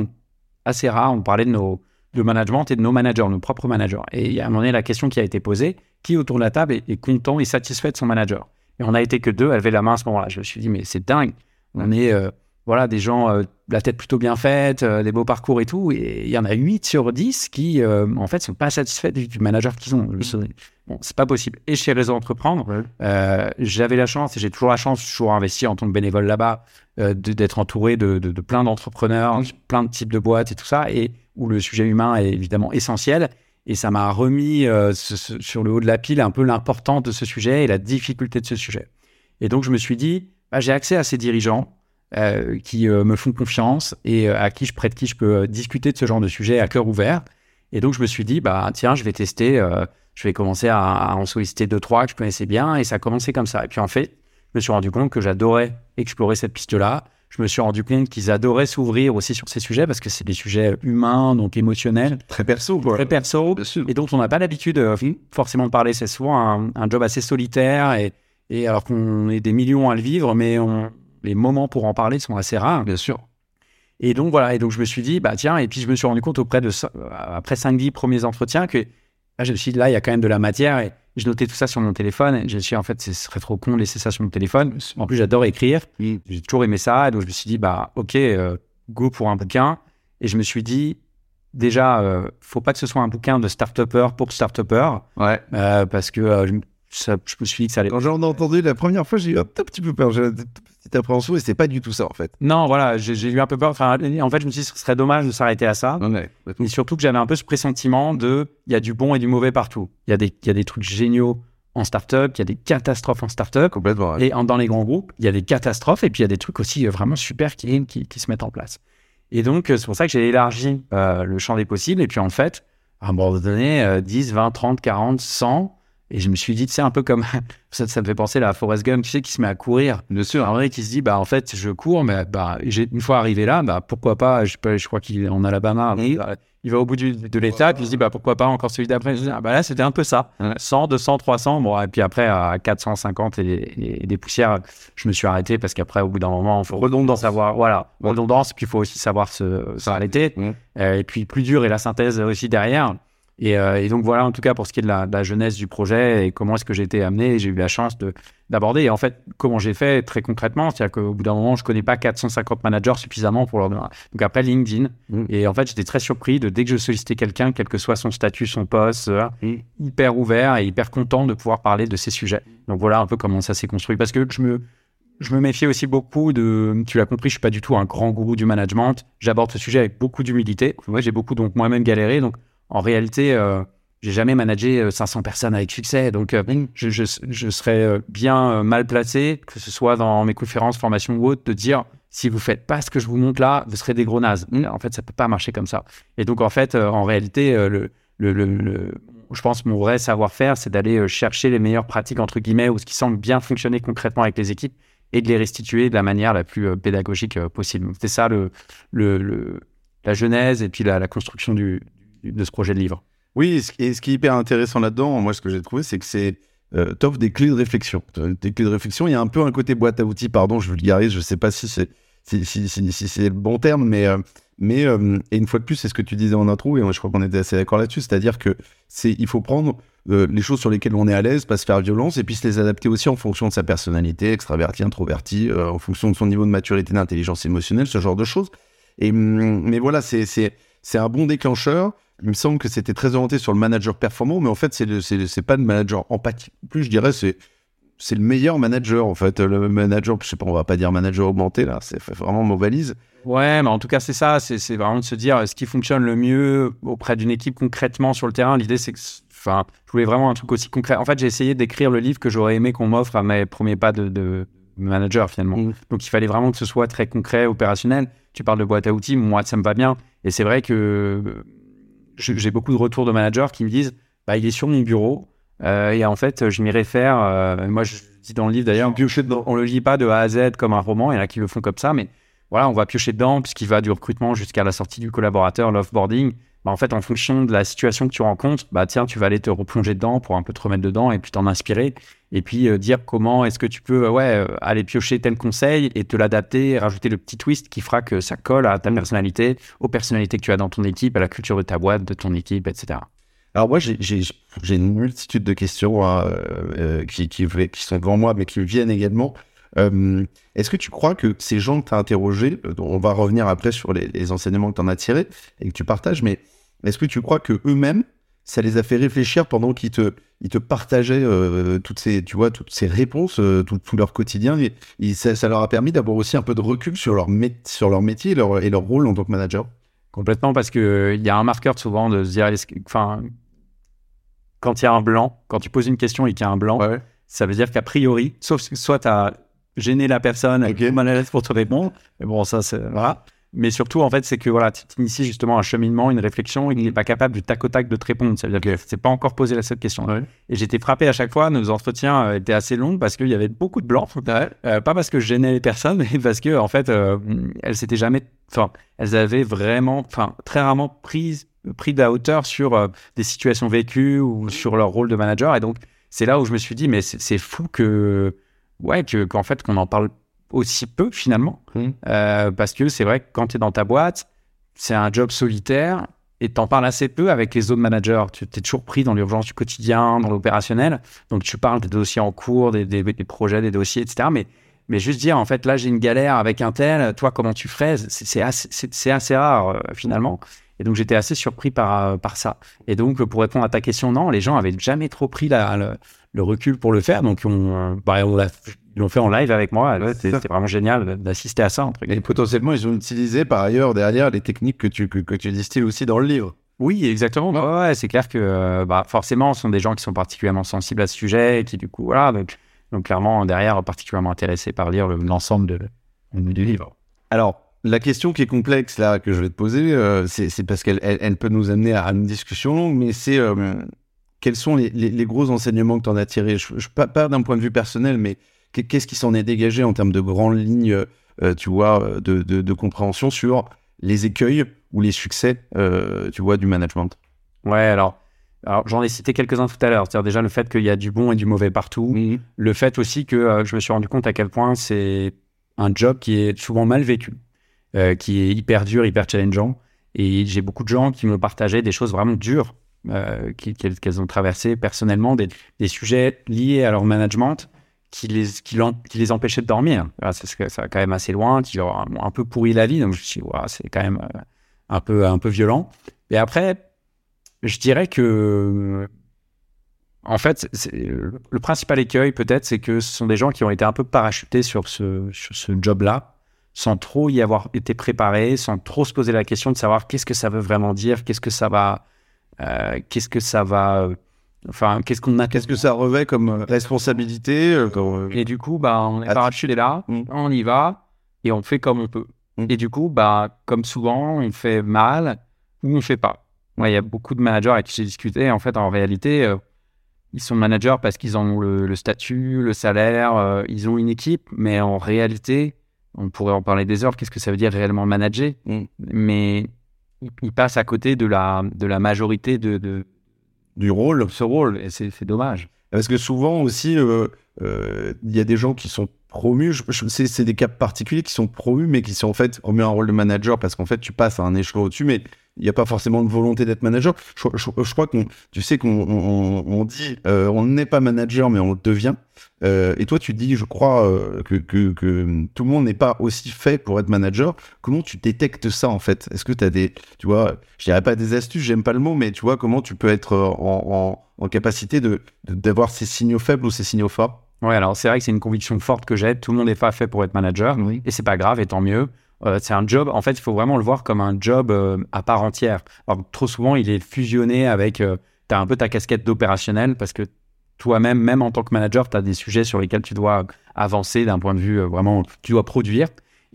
assez rare, on parlait de nos, de management et de nos managers, nos propres managers. Et a un moment donné, la question qui a été posée, qui autour de la table est, content et satisfait de son manager? Et on a été que deux, elle avait la main à ce moment-là. Je me suis dit, mais c'est dingue. On est, euh, voilà, des gens, euh, la tête plutôt bien faite, euh, des beaux parcours et tout. Et il y en a 8 sur 10 qui, euh, en fait, sont pas satisfaits du, manager qu'ils ont. Bon, c'est pas possible. Et chez Réseau Entreprendre, euh, j'avais la chance, et j'ai toujours la chance, toujours investi en tant que bénévole là-bas, euh, d'être entouré de, de- de plein d'entrepreneurs, plein de types de boîtes et tout ça, et où le sujet humain est évidemment essentiel. Et ça m'a remis euh, sur le haut de la pile un peu l'importance de ce sujet et la difficulté de ce sujet. Et donc, je me suis dit, bah, j'ai accès à ces dirigeants euh, qui euh, me font confiance et à qui je prête qui je peux discuter de ce genre de sujet à cœur ouvert. Et donc, je me suis dit, bah, tiens, je vais tester, je vais commencer à en solliciter deux, trois que je connaissais bien. Et ça a commencé comme ça. Et puis, en fait, je me suis rendu compte que j'adorais explorer cette piste-là. Je me suis rendu compte qu'ils adoraient s'ouvrir aussi sur ces sujets parce que c'est des sujets humains, donc émotionnels, Très perso, quoi. très perso et dont on n'a pas l'habitude euh, forcément de parler. C'est souvent un, un job assez solitaire et, et alors qu'on est des millions à le vivre, mais on- les moments pour en parler sont assez rares. Bien sûr. Et donc voilà, et donc je me suis dit, bah tiens, et puis je me suis rendu compte auprès de, après 5-10 premiers entretiens que là, je me suis dit, là, il y a quand même de la matière et je notais tout ça sur mon téléphone. Et je me suis dit, en fait, ce serait trop con de laisser ça sur mon téléphone. En plus, j'adore écrire. J'ai toujours aimé ça. Et donc je me suis dit, bah ok, euh, go pour un bouquin. Et je me suis dit, déjà, euh, faut pas que ce soit un bouquin de start-upper pour start-upper. Ouais. Euh, parce que euh, ça- je me suis dit que ça allait. Quand j'en ai entendu la première fois, j'ai eu un tout petit peu peur. J'ai eu une petite appréhension et c'est pas du tout ça, en fait. Non, voilà, j'ai eu un peu peur. Enfin, en fait, je me suis dit, ce serait dommage de s'arrêter à ça. Ouais. Mais surtout que j'avais un peu ce pressentiment de il y a du bon et du mauvais partout. Il y a des, y a des trucs géniaux en startup, il y a des catastrophes en startup. Complètement. ouais. Et en- dans les grands groupes, il y a des catastrophes et puis il y a des trucs aussi euh, vraiment super qui, qui, qui se mettent en place. Et donc, euh, c'est pour ça que j'ai élargi euh, le champ des possibles. Et puis, en fait, à un moment donné, euh, 10, 20, 30, 40, 100. Et je me suis dit, c'est un peu comme. [laughs] ça, ça me fait penser là, à Forrest Gump, tu sais, qui se met à courir. Bien sûr. En vrai, qui se dit, bah, en fait, je cours, mais bah, une fois arrivé là, bah, pourquoi pas, je, crois qu'il est en Alabama, Oui. il va- au bout du- de l'étape, il se dit, bah, pourquoi pas encore celui d'après. Ah, bah, là, c'était un peu ça. Ouais. 100, 200, 300, bon, et puis après, à 450 et, et des poussières, je me suis arrêté parce qu'après, au bout d'un moment, il faut Redondance. savoir, voilà, redondance, puis il faut aussi savoir se, s'arrêter. Ouais. Euh, et puis, plus dur est la synthèse aussi derrière. Et, euh, et donc voilà, en tout cas, pour ce qui est de la, de la jeunesse du projet et comment est-ce que j'ai été amené, j'ai eu la chance de, d'aborder. Et en fait, comment j'ai fait très concrètement, c'est-à-dire qu'au bout d'un moment, je connais pas 450 managers suffisamment pour leur donner. Donc après, LinkedIn. Mm. Et en fait, j'étais très surpris de dès que je sollicitais quelqu'un, quel que soit son statut, son poste, euh, Mm. hyper ouvert et hyper content de pouvoir parler de ces sujets. Donc voilà un peu comment ça s'est construit. Parce que je me, je me méfiais aussi beaucoup de. Tu l'as compris, je suis pas du tout un grand gourou du management. J'aborde ce sujet avec beaucoup d'humilité. Moi, j'ai beaucoup donc moi-même galéré. Donc en réalité, euh, j'ai jamais managé euh, 500 personnes avec succès. Donc euh, je, je, je serais euh, bien euh, mal placé, que ce soit dans mes conférences, formations ou autres, de dire si vous faites pas ce que je vous montre là, vous serez des gros nazes. En fait, ça peut pas marcher comme ça. Et donc en fait, euh, en réalité, euh, le, le, le, le- je pense que mon vrai savoir-faire, c'est d'aller euh, chercher les meilleures pratiques entre guillemets ou ce qui semble bien fonctionner concrètement avec les équipes et de les restituer de la manière la plus euh, pédagogique euh, possible. C'était ça le, le, le- la genèse et puis la, la construction du- de ce projet de livre. Oui, et ce, qui est hyper intéressant là-dedans, moi, ce que j'ai trouvé, c'est que c'est euh, t'offres des clés de réflexion. Des clés de réflexion, il y a un peu un côté boîte à outils, pardon, je vulgarise, je sais pas si c'est le bon terme, mais, euh, mais euh, et une fois de plus, c'est ce que tu disais en intro, et moi, je crois qu'on était assez d'accord là-dessus, c'est-à-dire que c'est il faut prendre euh, les choses sur lesquelles on est à l'aise, pas se faire violence, et puis se les adapter aussi en fonction de sa personnalité, extraverti, introverti, en fonction de son niveau de maturité, d'intelligence émotionnelle, ce genre de choses. Et, hum, mais voilà, c'est un bon déclencheur. Il me semble que c'était très orienté sur le manager performant, mais en fait, c'est pas le manager empathique. Plus, je dirais, c'est c'est le meilleur manager en fait. Le manager, je sais pas, on va pas dire manager augmenté là, c'est vraiment mot valise. Ouais, mais en tout cas, c'est ça. C'est vraiment de se dire ce qui fonctionne le mieux auprès d'une équipe concrètement sur le terrain? L'idée, c'est que, enfin, je voulais vraiment un truc aussi concret. En fait, j'ai essayé d'écrire le livre que j'aurais aimé qu'on m'offre à mes premiers pas de, de manager finalement. Mm. Donc, il fallait vraiment que ce soit très concret, opérationnel. Tu parles de boîte à outils, moi, ça me va bien. Et c'est vrai que j'ai beaucoup de retours de managers qui me disent, bah, il est sur mon bureau. euh, et en fait, je m'y réfère. euh, moi, je dis dans le livre d'ailleurs, on le lit pas de A à Z comme un roman, il y en a qui le font comme ça, mais voilà, on va piocher dedans puisqu'il va du recrutement jusqu'à la sortie du collaborateur, l'offboarding. Bah, en fait, en fonction de la situation que tu rencontres, bah tiens, tu vas aller te replonger dedans pour un peu te remettre dedans et puis t'en inspirer et puis euh, dire comment est-ce que tu peux euh, ouais euh, aller piocher tel conseil et te l'adapter, rajouter le petit twist qui fera que ça colle à ta personnalité, aux personnalités que tu as dans ton équipe, à la culture de ta boîte, de ton équipe, etc. Alors moi, j'ai- une multitude de questions hein, euh, qui, qui, qui sont devant moi, mais qui me viennent également. Euh, Est-ce que tu crois que ces gens que tu as interrogés, on va revenir après sur les, les enseignements que tu en as tirés et que tu partages, mais est-ce que tu crois que eux-mêmes, ça les a fait réfléchir pendant qu'ils te, ils te partageaient euh, toutes ces, tu vois, toutes ces réponses, euh, tout, tout leur quotidien, et, et ça, ça leur a permis d'avoir aussi un peu de recul sur leur, sur leur métier et leur, et leur rôle en tant que manager? Complètement, parce qu'il y a un marqueur souvent de se dire, que- enfin, quand il y a un blanc, quand tu poses une question et qu'il y a un blanc, Ouais. ça veut dire qu'a priori, sauf que soit tu as gêné la personne, elle Ok. est mal à l'aise pour te répondre, mais bon, ça, c'est. Voilà. Mais surtout, en fait, c'est que voilà, tu inities justement un cheminement, une réflexion, et il n'est pas capable du tac au tac de te répondre. Ça veut dire que c'est pas encore posé la seule question. Ouais. Et j'étais frappé à chaque fois. Nos entretiens euh, étaient assez longs parce qu'il y avait beaucoup de blancs. Euh, pas parce que je gênais les personnes, mais parce que en fait, euh, elles s'étaient jamais, enfin, elles avaient vraiment, enfin, très rarement pris pris de la hauteur sur euh, des situations vécues ou sur leur rôle de manager. Et donc, c'est là où je me suis dit, mais c'est fou que, ouais, que qu'en fait, qu'on en parle aussi peu finalement, Mhm. Euh, parce que c'est vrai que quand tu es dans ta boîte, c'est un job solitaire. Et t'en parles assez peu avec les autres managers. Tu es toujours pris dans l'urgence du quotidien, dans l'opérationnel. Donc, tu parles des dossiers en cours, des, des- des projets, des dossiers, etc. Mais, mais juste dire, en fait, là, j'ai une galère avec un tel, toi, comment tu ferais C'est assez, assez rare, euh, finalement. Et donc, j'étais assez surpris par, euh, par ça. Et donc, pour répondre à ta question, non, les gens avaient jamais trop pris la- le, le recul pour le faire. Donc, on, bah, on ils l'ont fait en live avec moi. Ouais, C'était vraiment génial d'assister à ça. entre. Et potentiellement, ils ont utilisé par ailleurs derrière les techniques que tu, que, que tu distilles aussi dans le livre. Oui, exactement. Ouais, ouais, c'est clair que euh, bah, forcément, ce sont des gens qui sont particulièrement sensibles à ce sujet et qui, du coup, voilà, donc, donc clairement, derrière, particulièrement intéressés par lire le- l'ensemble de, du livre. Alors, la question qui est complexe là que je vais te poser, euh, c'est parce qu'elle elle, elle peut nous amener à une discussion longue, mais c'est euh, quels sont les, les- les gros enseignements que tu en as tirés? Je, je- Pas, pas d'un point de vue personnel, mais qu'est-ce qui s'en est dégagé en termes de grandes lignes, euh, tu vois, de, de- de compréhension sur les écueils ou les succès, euh, tu vois, du management? Ouais, alors, alors j'en ai cité quelques-uns tout à l'heure. C'est-à-dire déjà le fait qu'il y a du bon et du mauvais partout. Le fait aussi que euh, je me suis rendu compte à quel point c'est un job qui est souvent mal vécu, euh, qui est hyper dur, hyper challengeant. Et j'ai beaucoup de gens qui me partageaient des choses vraiment dures euh, qu'elles qu'elles ont traversées personnellement, des, des sujets liés à leur management qui les, qui, les empêchaient de dormir. Voilà, c'est ça quand même assez loin, qui leur ont un peu pourri la vie. Donc je me suis dit, c'est quand même euh, un, peu, un peu violent. Et après, je dirais que en fait, le principal écueil, peut-être, c'est que ce sont des gens qui ont été un peu parachutés sur ce, ce job-là, sans trop y avoir été préparés, sans trop se poser la question de savoir qu'est-ce que ça veut vraiment dire, qu'est-ce que ça va. euh, qu'est-ce que ça va. Enfin, qu'est-ce qu'on a. Qu'est-ce que ça revêt comme euh, responsabilité euh, comme, euh, Et du coup, bah, on est parachuté là, Mm. on y va, et on fait comme on peut. Mm. Et du coup, bah, comme souvent, on fait mal ou on fait pas. Ouais, Il y a beaucoup de managers avec qui j'ai discuté. En fait, en réalité, euh, ils sont managers parce qu'ils ont le, le statut, le salaire, euh, ils ont une équipe, mais en réalité, on pourrait en parler des heures. Qu'est-ce que ça veut dire réellement manager? Mm. Mais ils, ils passent à côté de la, de la majorité de, de du rôle ce rôle, et c'est dommage. Parce que souvent aussi, euh, il y a des gens qui sont promus, c'est des cas particuliers qui sont promus, mais qui sont en fait remis un rôle de manager parce qu'en fait, tu passes à un échelon au-dessus, mais il n'y a pas forcément de volonté d'être manager. Je, crois qu'on, tu sais qu'on on, on dit, euh, on n'est pas manager, mais on le devient. Euh, et toi, tu dis, je crois euh, que, tout le monde n'est pas aussi fait pour être manager. Comment tu détectes ça en fait? Est-ce que tu as des, tu vois, je dirais pas des astuces, j'aime pas le mot, mais tu vois comment tu peux être euh, en, en, capacité de- d'avoir ces signaux faibles ou ces signaux forts? Ouais, alors c'est vrai que c'est une conviction forte que j'ai. Tout le monde n'est pas fait pour être manager. Oui. Et c'est pas grave, et tant mieux. Euh, c'est un job, en fait, il faut vraiment le voir comme un job euh, à part entière. Alors, trop souvent, il est fusionné avec. tu as un peu ta casquette d'opérationnel parce que toi-même, même en tant que manager, tu as des sujets sur lesquels tu dois avancer d'un point de vue euh, vraiment. Tu dois produire.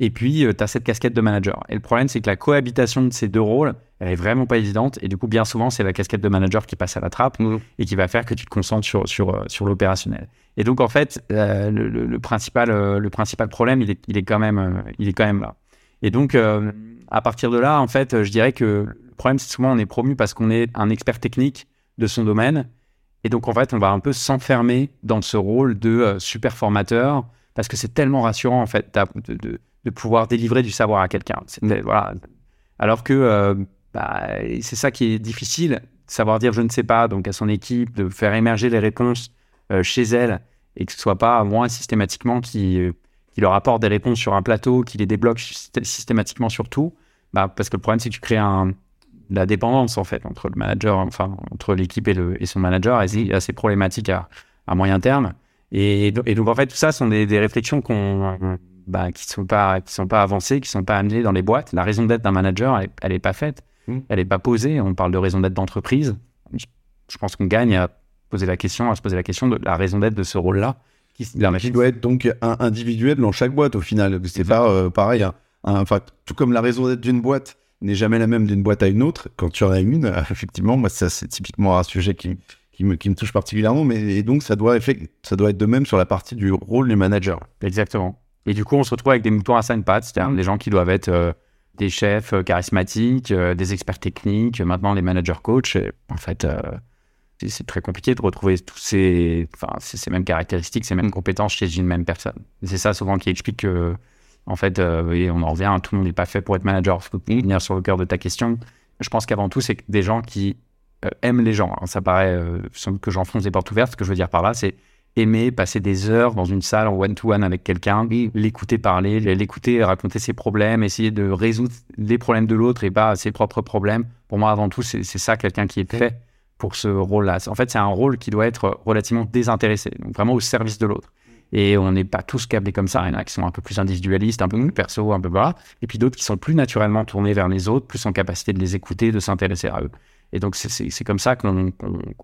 Et puis, tu as cette casquette de manager. Et le problème, c'est que la cohabitation de ces deux rôles, elle est vraiment pas évidente. Et du coup, bien souvent, c'est la casquette de manager qui passe à la trappe et qui va faire que tu te concentres sur, sur, euh, sur l'opérationnel. Et donc, en fait, euh, le, principal, euh, le principal problème, il est, il est, quand, même, euh, il est quand même là. Et donc, euh, à partir de là, en fait, euh, je dirais que le problème, c'est souvent on est promu parce qu'on est un expert technique de son domaine. Et donc, en fait, on va un peu s'enfermer dans ce rôle de euh, super formateur parce que c'est tellement rassurant, en fait, de, de pouvoir délivrer du savoir à quelqu'un. C'est- Voilà. Alors que euh, bah, c'est ça qui est difficile, savoir dire je ne sais pas, donc à son équipe, de faire émerger les réponses euh, chez elle et que ce soit pas moi systématiquement qui, euh, qui leur apporte des réponses sur un plateau, qui les débloque systématiquement sur tout, bah, parce que le problème, c'est que tu crées un, la dépendance, en fait, entre le manager, enfin, entre l'équipe et, le, et son manager, et c'est assez problématique à, à moyen terme. Et, donc, en fait, tout ça sont des, des réflexions qu'on, bah, qui sont pas, qui sont pas avancées, qui sont pas amenées dans les boîtes. La raison d'être d'un manager, elle, n'est est pas faite, mmh. elle est pas posée. On parle de raison d'être d'entreprise. Je pense qu'on gagne à poser la question, à se poser la question de la raison d'être de ce rôle-là. Qui, qui doit être donc individuel dans chaque boîte au final. C'est pas euh, pareil. Hein. Enfin, tout comme la raison d'être d'une boîte n'est jamais la même d'une boîte à une autre. Quand tu en as une, effectivement, moi, ça, c'est typiquement un sujet qui, qui, me, qui me touche particulièrement. Mais et donc, ça doit, ça doit être de même sur la partie du rôle du manager. Exactement. Et du coup, on se retrouve avec des moutons à cinq pattes, c'est-à-dire mmh. des gens qui doivent être euh, des chefs euh, charismatiques, des experts techniques, maintenant des managers coachs. en fait, c'est très compliqué de retrouver tous ces, enfin, ces mêmes caractéristiques, ces mêmes mm. compétences chez une même personne. C'est ça souvent qui explique que, en fait, euh, on en revient, tout le monde n'est pas fait pour être manager. Il faut venir sur le cœur de ta question. Je pense qu'avant tout, c'est des gens qui euh, aiment les gens. ça paraît euh, que j'enfonce des portes ouvertes. Ce que je veux dire par là, c'est aimer passer des heures dans une salle en one-to-one avec quelqu'un, l'écouter parler, l'écouter raconter ses problèmes, essayer de résoudre les problèmes de l'autre et pas ses propres problèmes. Pour moi, avant tout, c'est ça quelqu'un qui est fait pour ce rôle-là. En fait, c'est un rôle qui doit être relativement désintéressé, donc vraiment au service de l'autre. Et on n'est pas tous câblés comme ça. Il y en a qui sont un peu plus individualistes, un peu plus perso, un peu bas. Et puis d'autres qui sont plus naturellement tournés vers les autres, plus en capacité de les écouter, de s'intéresser à eux. Et donc, c'est comme ça qu'on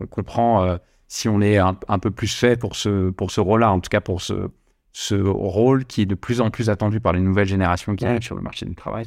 comprend euh, si on est un, peu plus fait pour ce, pour ce rôle-là, en tout cas pour ce, ce rôle qui est de plus en plus attendu par les nouvelles générations qui arrivent sur le marché du travail.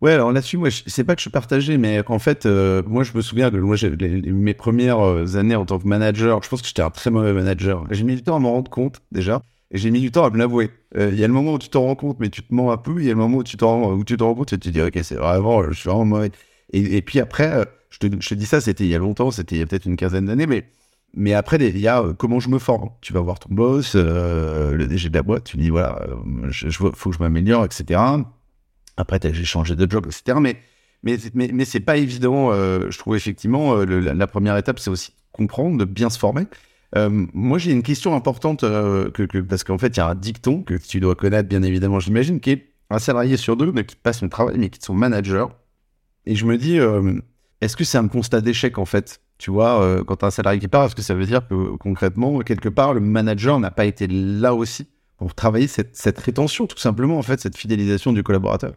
Ouais, alors là-dessus, moi, c'est pas que je partageais, mais en fait, euh, moi, je me souviens de moi, mes premières euh, années en tant que manager, je pense que j'étais un très mauvais manager. J'ai mis du temps à m'en rendre compte, déjà, et j'ai mis du temps à me l'avouer. Euh, il y a le moment où tu t'en rends compte, mais tu te mens un peu, il y a le moment où tu t'en où tu te rends compte et tu te dis, ok, c'est vraiment, je suis vraiment mauvais. Et, puis après, je te, je te dis ça, c'était il y a longtemps, c'était il y a peut-être une quinzaine d'années, mais mais après, il y a comment je me forme. Tu vas voir ton boss, le DG de la boîte, tu dis voilà, il faut que je m'améliore, etc. Après, j'ai changé de job, etc. Mais, mais, mais, mais c'est pas évident. Euh, je trouve effectivement, euh, la, première étape, c'est aussi comprendre, de bien se former. Euh, moi, j'ai une question importante parce qu'en fait, il y a un dicton que tu dois connaître, bien évidemment, j'imagine, qui est un salarié sur deux mais qui passe son travail, mais qui est son manager. Et je me dis, est-ce que c'est un constat d'échec en fait? Tu vois, quand un salarié qui part, est-ce que ça veut dire que concrètement, quelque part, le manager n'a pas été là aussi pour travailler cette, cette rétention, tout simplement, en fait, cette fidélisation du collaborateur?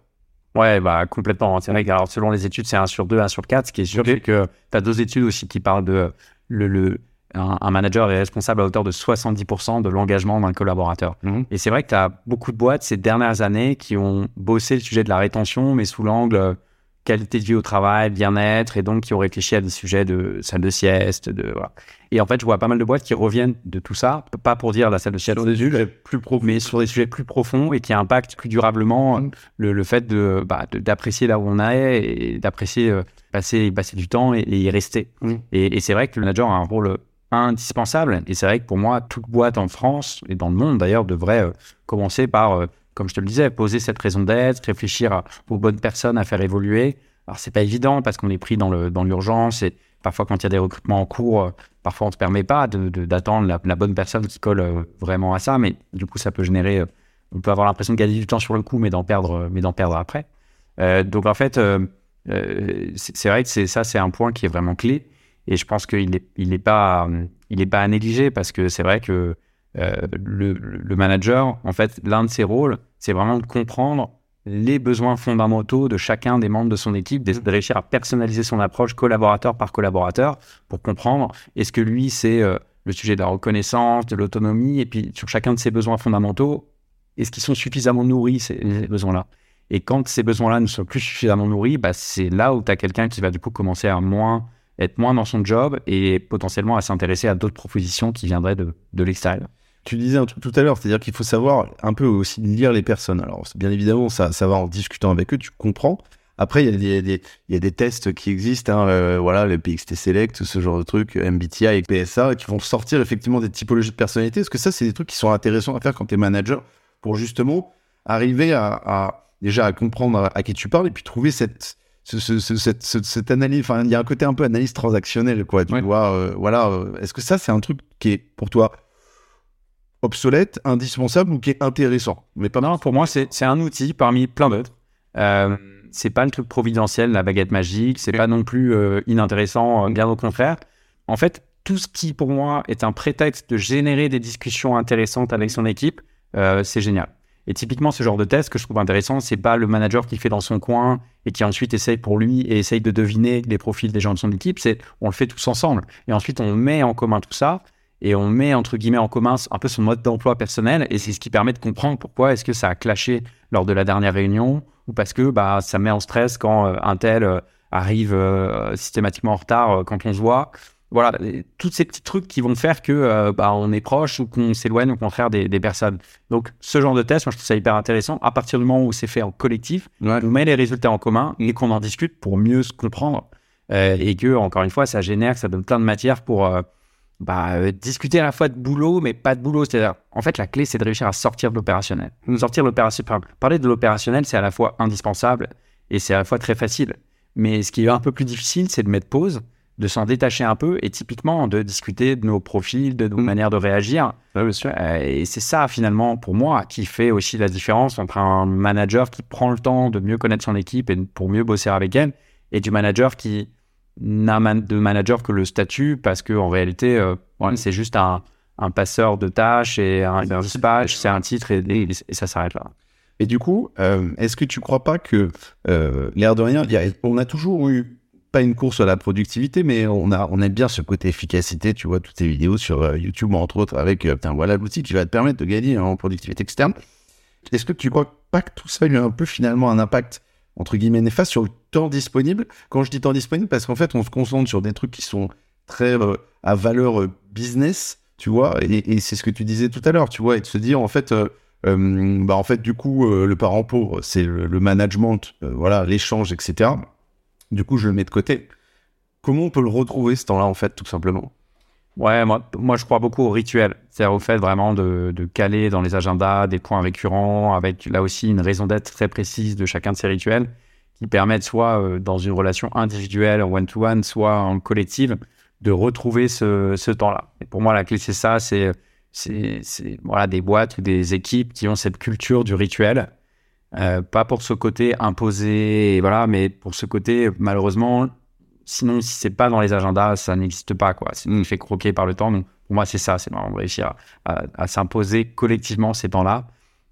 Ouais, bah, complètement. C'est vrai que alors, selon les études, c'est 1 sur 2, 1 sur 4. Ce qui est sûr, c'est que tu as deux études aussi qui parlent de le, le un, manager est responsable à hauteur de 70% de l'engagement d'un collaborateur. Mhm. Et c'est vrai que tu as beaucoup de boîtes ces dernières années qui ont bossé le sujet de la rétention, mais sous l'angle qualité de vie au travail, bien-être, et donc qui ont réfléchi à des sujets de salle de sieste, de voilà. Et en fait, je vois pas mal de boîtes qui reviennent de tout ça, pas pour dire la salle de sieste, sur des sujets plus profonds, mais sur des sujets plus profonds et qui impactent plus durablement mm. le, le, fait de bah, d'apprécier là où on est et d'apprécier euh, passer passer du temps et, y rester. Mm. Et, et c'est vrai que le manager a un rôle indispensable. Et c'est vrai que pour moi, toute boîte en France et dans le monde d'ailleurs devrait euh, commencer par euh, comme je te le disais, poser cette raison d'être, réfléchir aux bonnes personnes à faire évoluer. Alors, c'est pas évident parce qu'on est pris dans l'urgence dans et parfois, quand il y a des recrutements en cours, euh, parfois, on ne te permet pas d'attendre la, bonne personne qui colle euh, vraiment à ça. Mais du coup, ça peut générer. Euh, on peut avoir l'impression de gagner du temps sur le coup, mais d'en perdre, mais d'en perdre après. donc, en fait, c'est vrai que ça, c'est un point qui est vraiment clé. Et je pense qu'il n'est il est pas, pas à négliger parce que c'est vrai que euh, le, manager, en fait, l'un de ses rôles, c'est vraiment de comprendre les besoins fondamentaux de chacun des membres de son équipe, de, réussir à personnaliser son approche collaborateur par collaborateur pour comprendre est-ce que lui, c'est euh, le sujet de la reconnaissance, de l'autonomie, et puis sur chacun de ses besoins fondamentaux, est-ce qu'ils sont suffisamment nourris, ces, besoins-là? Et quand ces besoins-là ne sont plus suffisamment nourris, bah, c'est là où tu as quelqu'un qui va du coup commencer à moins être moins dans son job et potentiellement à s'intéresser à d'autres propositions qui viendraient de, de l'extérieur. Tu disais un truc tout à l'heure, c'est-à-dire qu'il faut savoir un peu aussi lire les personnes. Alors, bien évidemment, ça, ça va en discutant avec eux, tu comprends. Après, il y, a des, il y a des tests qui existent, hein, euh, voilà, le PXT Select, ce genre de trucs, MBTI et PSA, qui vont sortir effectivement des typologies de personnalité. Est-ce que ça, c'est des trucs qui sont intéressants à faire quand tu es manager pour justement arriver à, déjà à comprendre à, qui tu parles et puis trouver cette, cette, cette, analyse. Enfin, il y a un côté un peu analyse transactionnelle, quoi. Tu vois, euh, voilà. Euh, est-ce que ça, c'est un truc qui est pour toi obsolète, indispensable ou qui est intéressant. Mais pas non, pour moi, c'est un outil parmi plein d'autres. Euh, c'est pas le truc providentiel, la baguette magique. C'est pas non plus euh, inintéressant, bien au contraire. En fait, tout ce qui, pour moi, est un prétexte de générer des discussions intéressantes avec son équipe, c'est génial. Et typiquement, ce genre de test que je trouve intéressant, c'est pas le manager qui fait dans son coin et qui ensuite essaye pour lui et essaye de deviner les profils des gens de son équipe. C'est on le fait tous ensemble. Et ensuite, on met en commun tout ça et on met entre guillemets en commun un peu son mode d'emploi personnel. Et c'est ce qui permet de comprendre pourquoi est-ce que ça a clashé lors de la dernière réunion ou parce que bah, ça met en stress quand euh, un tel euh, arrive euh, systématiquement en retard quand on se voit voilà, tous ces petits trucs qui vont faire que bah, on est proche ou qu'on s'éloigne au contraire des, des, personnes. Donc, ce genre de test, moi, je trouve ça hyper intéressant. À partir du moment où c'est fait en collectif, on met les résultats en commun et qu'on en discute pour mieux se comprendre. Et que, encore une fois, ça génère, ça donne plein de matière pour euh, bah, discuter à la fois de boulot, mais pas de boulot. C'est-à-dire, en fait, la clé, c'est de réussir à sortir de l'opérationnel. Mm. Sortir de l'opérationnel. Parler de l'opérationnel, c'est à la fois indispensable et c'est à la fois très facile. Mais ce qui est un peu plus difficile, c'est de mettre pause de s'en détacher un peu et typiquement de discuter de nos profils, de nos mm. manières de réagir. Euh, et c'est ça finalement pour moi qui fait aussi la différence entre un manager qui prend le temps de mieux connaître son équipe et pour mieux bosser avec elle et du manager qui n'a de manager que le statut parce que en réalité euh, mm. c'est juste un, passeur de tâches et un dispatch, c'est un titre et, ça s'arrête là. Et du coup, euh, est-ce que tu crois pas que l'air de rien, on a toujours eu pas une course à la productivité, mais on a, on aime bien ce côté efficacité. Tu vois toutes tes vidéos sur euh, YouTube, entre autres, avec, euh, voilà l'outil qui va te permettre de gagner en productivité externe. Est-ce que tu crois pas que tout ça a eu un peu finalement un impact, entre guillemets, néfaste sur le temps disponible Quand je dis temps disponible, parce qu'en fait, on se concentre sur des trucs qui sont très euh, à valeur business, tu vois, et, c'est ce que tu disais tout à l'heure, tu vois, et de se dire, en fait, bah, en fait, du coup, le parent pauvre, c'est le, le, management, voilà, l'échange, etc. Du coup, je le mets de côté. Comment on peut le retrouver ce temps-là, en fait, tout simplement? Ouais, moi, moi, je crois beaucoup au rituel. C'est-à-dire au fait vraiment de, caler dans les agendas des points récurrents, avec là aussi une raison d'être très précise de chacun de ces rituels, qui permettent soit euh, dans une relation individuelle, one-to-one, soit en collective, de retrouver ce, temps-là. Et pour moi, la clé, c'est ça, c'est voilà, des boîtes ou des équipes qui ont cette culture du rituel euh, pas pour ce côté imposé, voilà, mais pour ce côté, malheureusement, sinon, si c'est pas dans les agendas, ça n'existe pas, quoi. C'est nous fait croquer par le temps. Donc, pour moi, c'est ça, c'est vraiment réussir à, s'imposer collectivement ces temps-là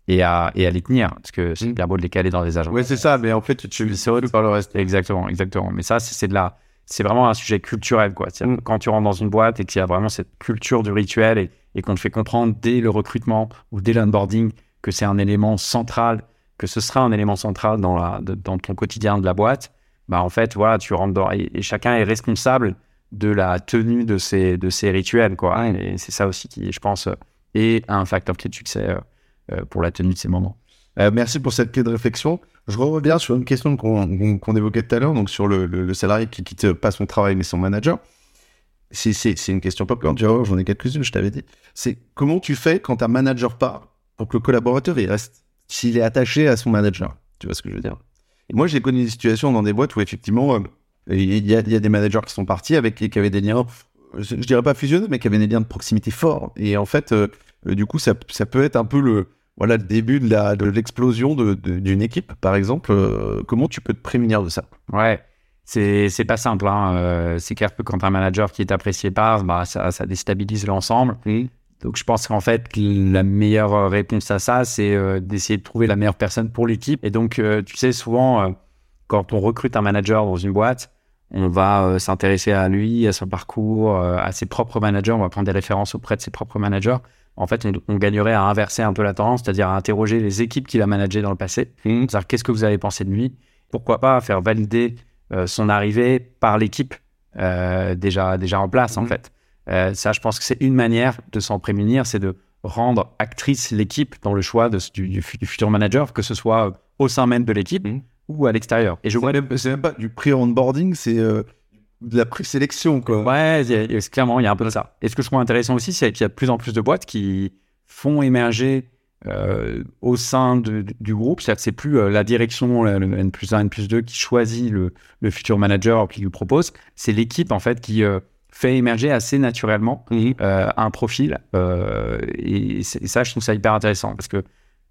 et à, et à les tenir, parce que c'est bien beau de les caler dans les agendas. Oui, c'est ça, mais en fait, tu, tu c'est par le reste. Exactement, exactement. Mais ça, c'est de la, c'est vraiment un sujet culturel, quoi. Mm. Quand tu rentres dans une boîte et qu'il y a vraiment cette culture du rituel et, et qu'on te fait comprendre dès le recrutement ou dès l'onboarding que c'est un élément central que ce sera un élément central dans, la, dans ton quotidien de la boîte, bah en fait, voilà, tu rentres dans, et, chacun est responsable de la tenue de ces, de ces rituels, quoi. Et c'est ça aussi qui, je pense, est un facteur clé de succès euh, euh, pour la tenue de ces moments. Euh, merci pour cette clé de réflexion. Je reviens sur une question qu'on évoquait tout à l'heure, donc sur le, le, salarié qui quitte pas son travail mais son manager. C'est une question populaire, j'en ai quelques-unes, je t'avais dit. C'est comment tu fais quand un manager part pour que le collaborateur il reste s'il est attaché à son manager? Tu vois ce que je veux dire? Et Moi, j'ai connu des situations dans des boîtes où effectivement, euh, il y, a, des managers qui sont partis avec qui avaient des liens, je dirais pas fusionnés, mais qui avaient des liens de proximité forts. Et en fait, euh, euh, du coup, ça, peut être un peu le, voilà, le début de l'explosion de d'une équipe, par exemple. comment tu peux te prémunir de ça? Ouais. C'est pas simple. Hein. c'est clair que quand un manager qui est apprécié part, bah, ça, ça déstabilise l'ensemble. Donc je pense qu'en fait, la meilleure réponse à ça, c'est euh, d'essayer de trouver la meilleure personne pour l'équipe. Et donc, euh, tu sais, souvent, euh, quand on recrute un manager dans une boîte, on va s'intéresser à lui, à son parcours, à ses propres managers, on va prendre des références auprès de ses propres managers. En fait, on, gagnerait à inverser un peu la tendance, c'est-à-dire à interroger les équipes qu'il a managées dans le passé. Mmh. C'est-à-dire, qu'est-ce que vous avez pensé de lui Pourquoi pas faire valider son arrivée par l'équipe déjà, déjà en place, en mmh. fait. Euh, ça, je pense que c'est une manière de s'en prémunir, c'est de rendre actrice l'équipe dans le choix de, du, futur manager, que ce soit au sein même de l'équipe mmh. ou à l'extérieur. Et je vois c'est même pas du pré-onboarding, c'est euh, de la présélection, quoi. Ouais, clairement, il y a un peu de ça. Et ce que je trouve intéressant aussi, c'est qu'il y a de plus en plus de boîtes qui font émerger euh, au sein du groupe. C'est-à-dire que c'est plus la direction, le, N plus 1, N plus 2 qui choisit le, le futur manager qui lui propose. C'est l'équipe, en fait, qui fait émerger assez naturellement euh, un profil. Euh, et, ça, je trouve ça hyper intéressant parce que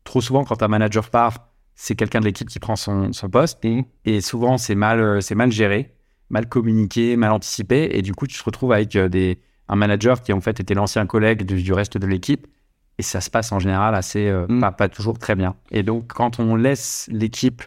trop souvent, quand un manager part, c'est quelqu'un de l'équipe qui prend son, son poste. Et souvent, c'est mal, euh, c'est mal géré, mal communiqué, mal anticipé. Et du coup, tu te retrouves avec des, un manager qui, en fait, était l'ancien collègue du, du reste de l'équipe. Et ça se passe en général assez, euh, Mm. pas, pas toujours très bien. Et donc, quand on laisse l'équipe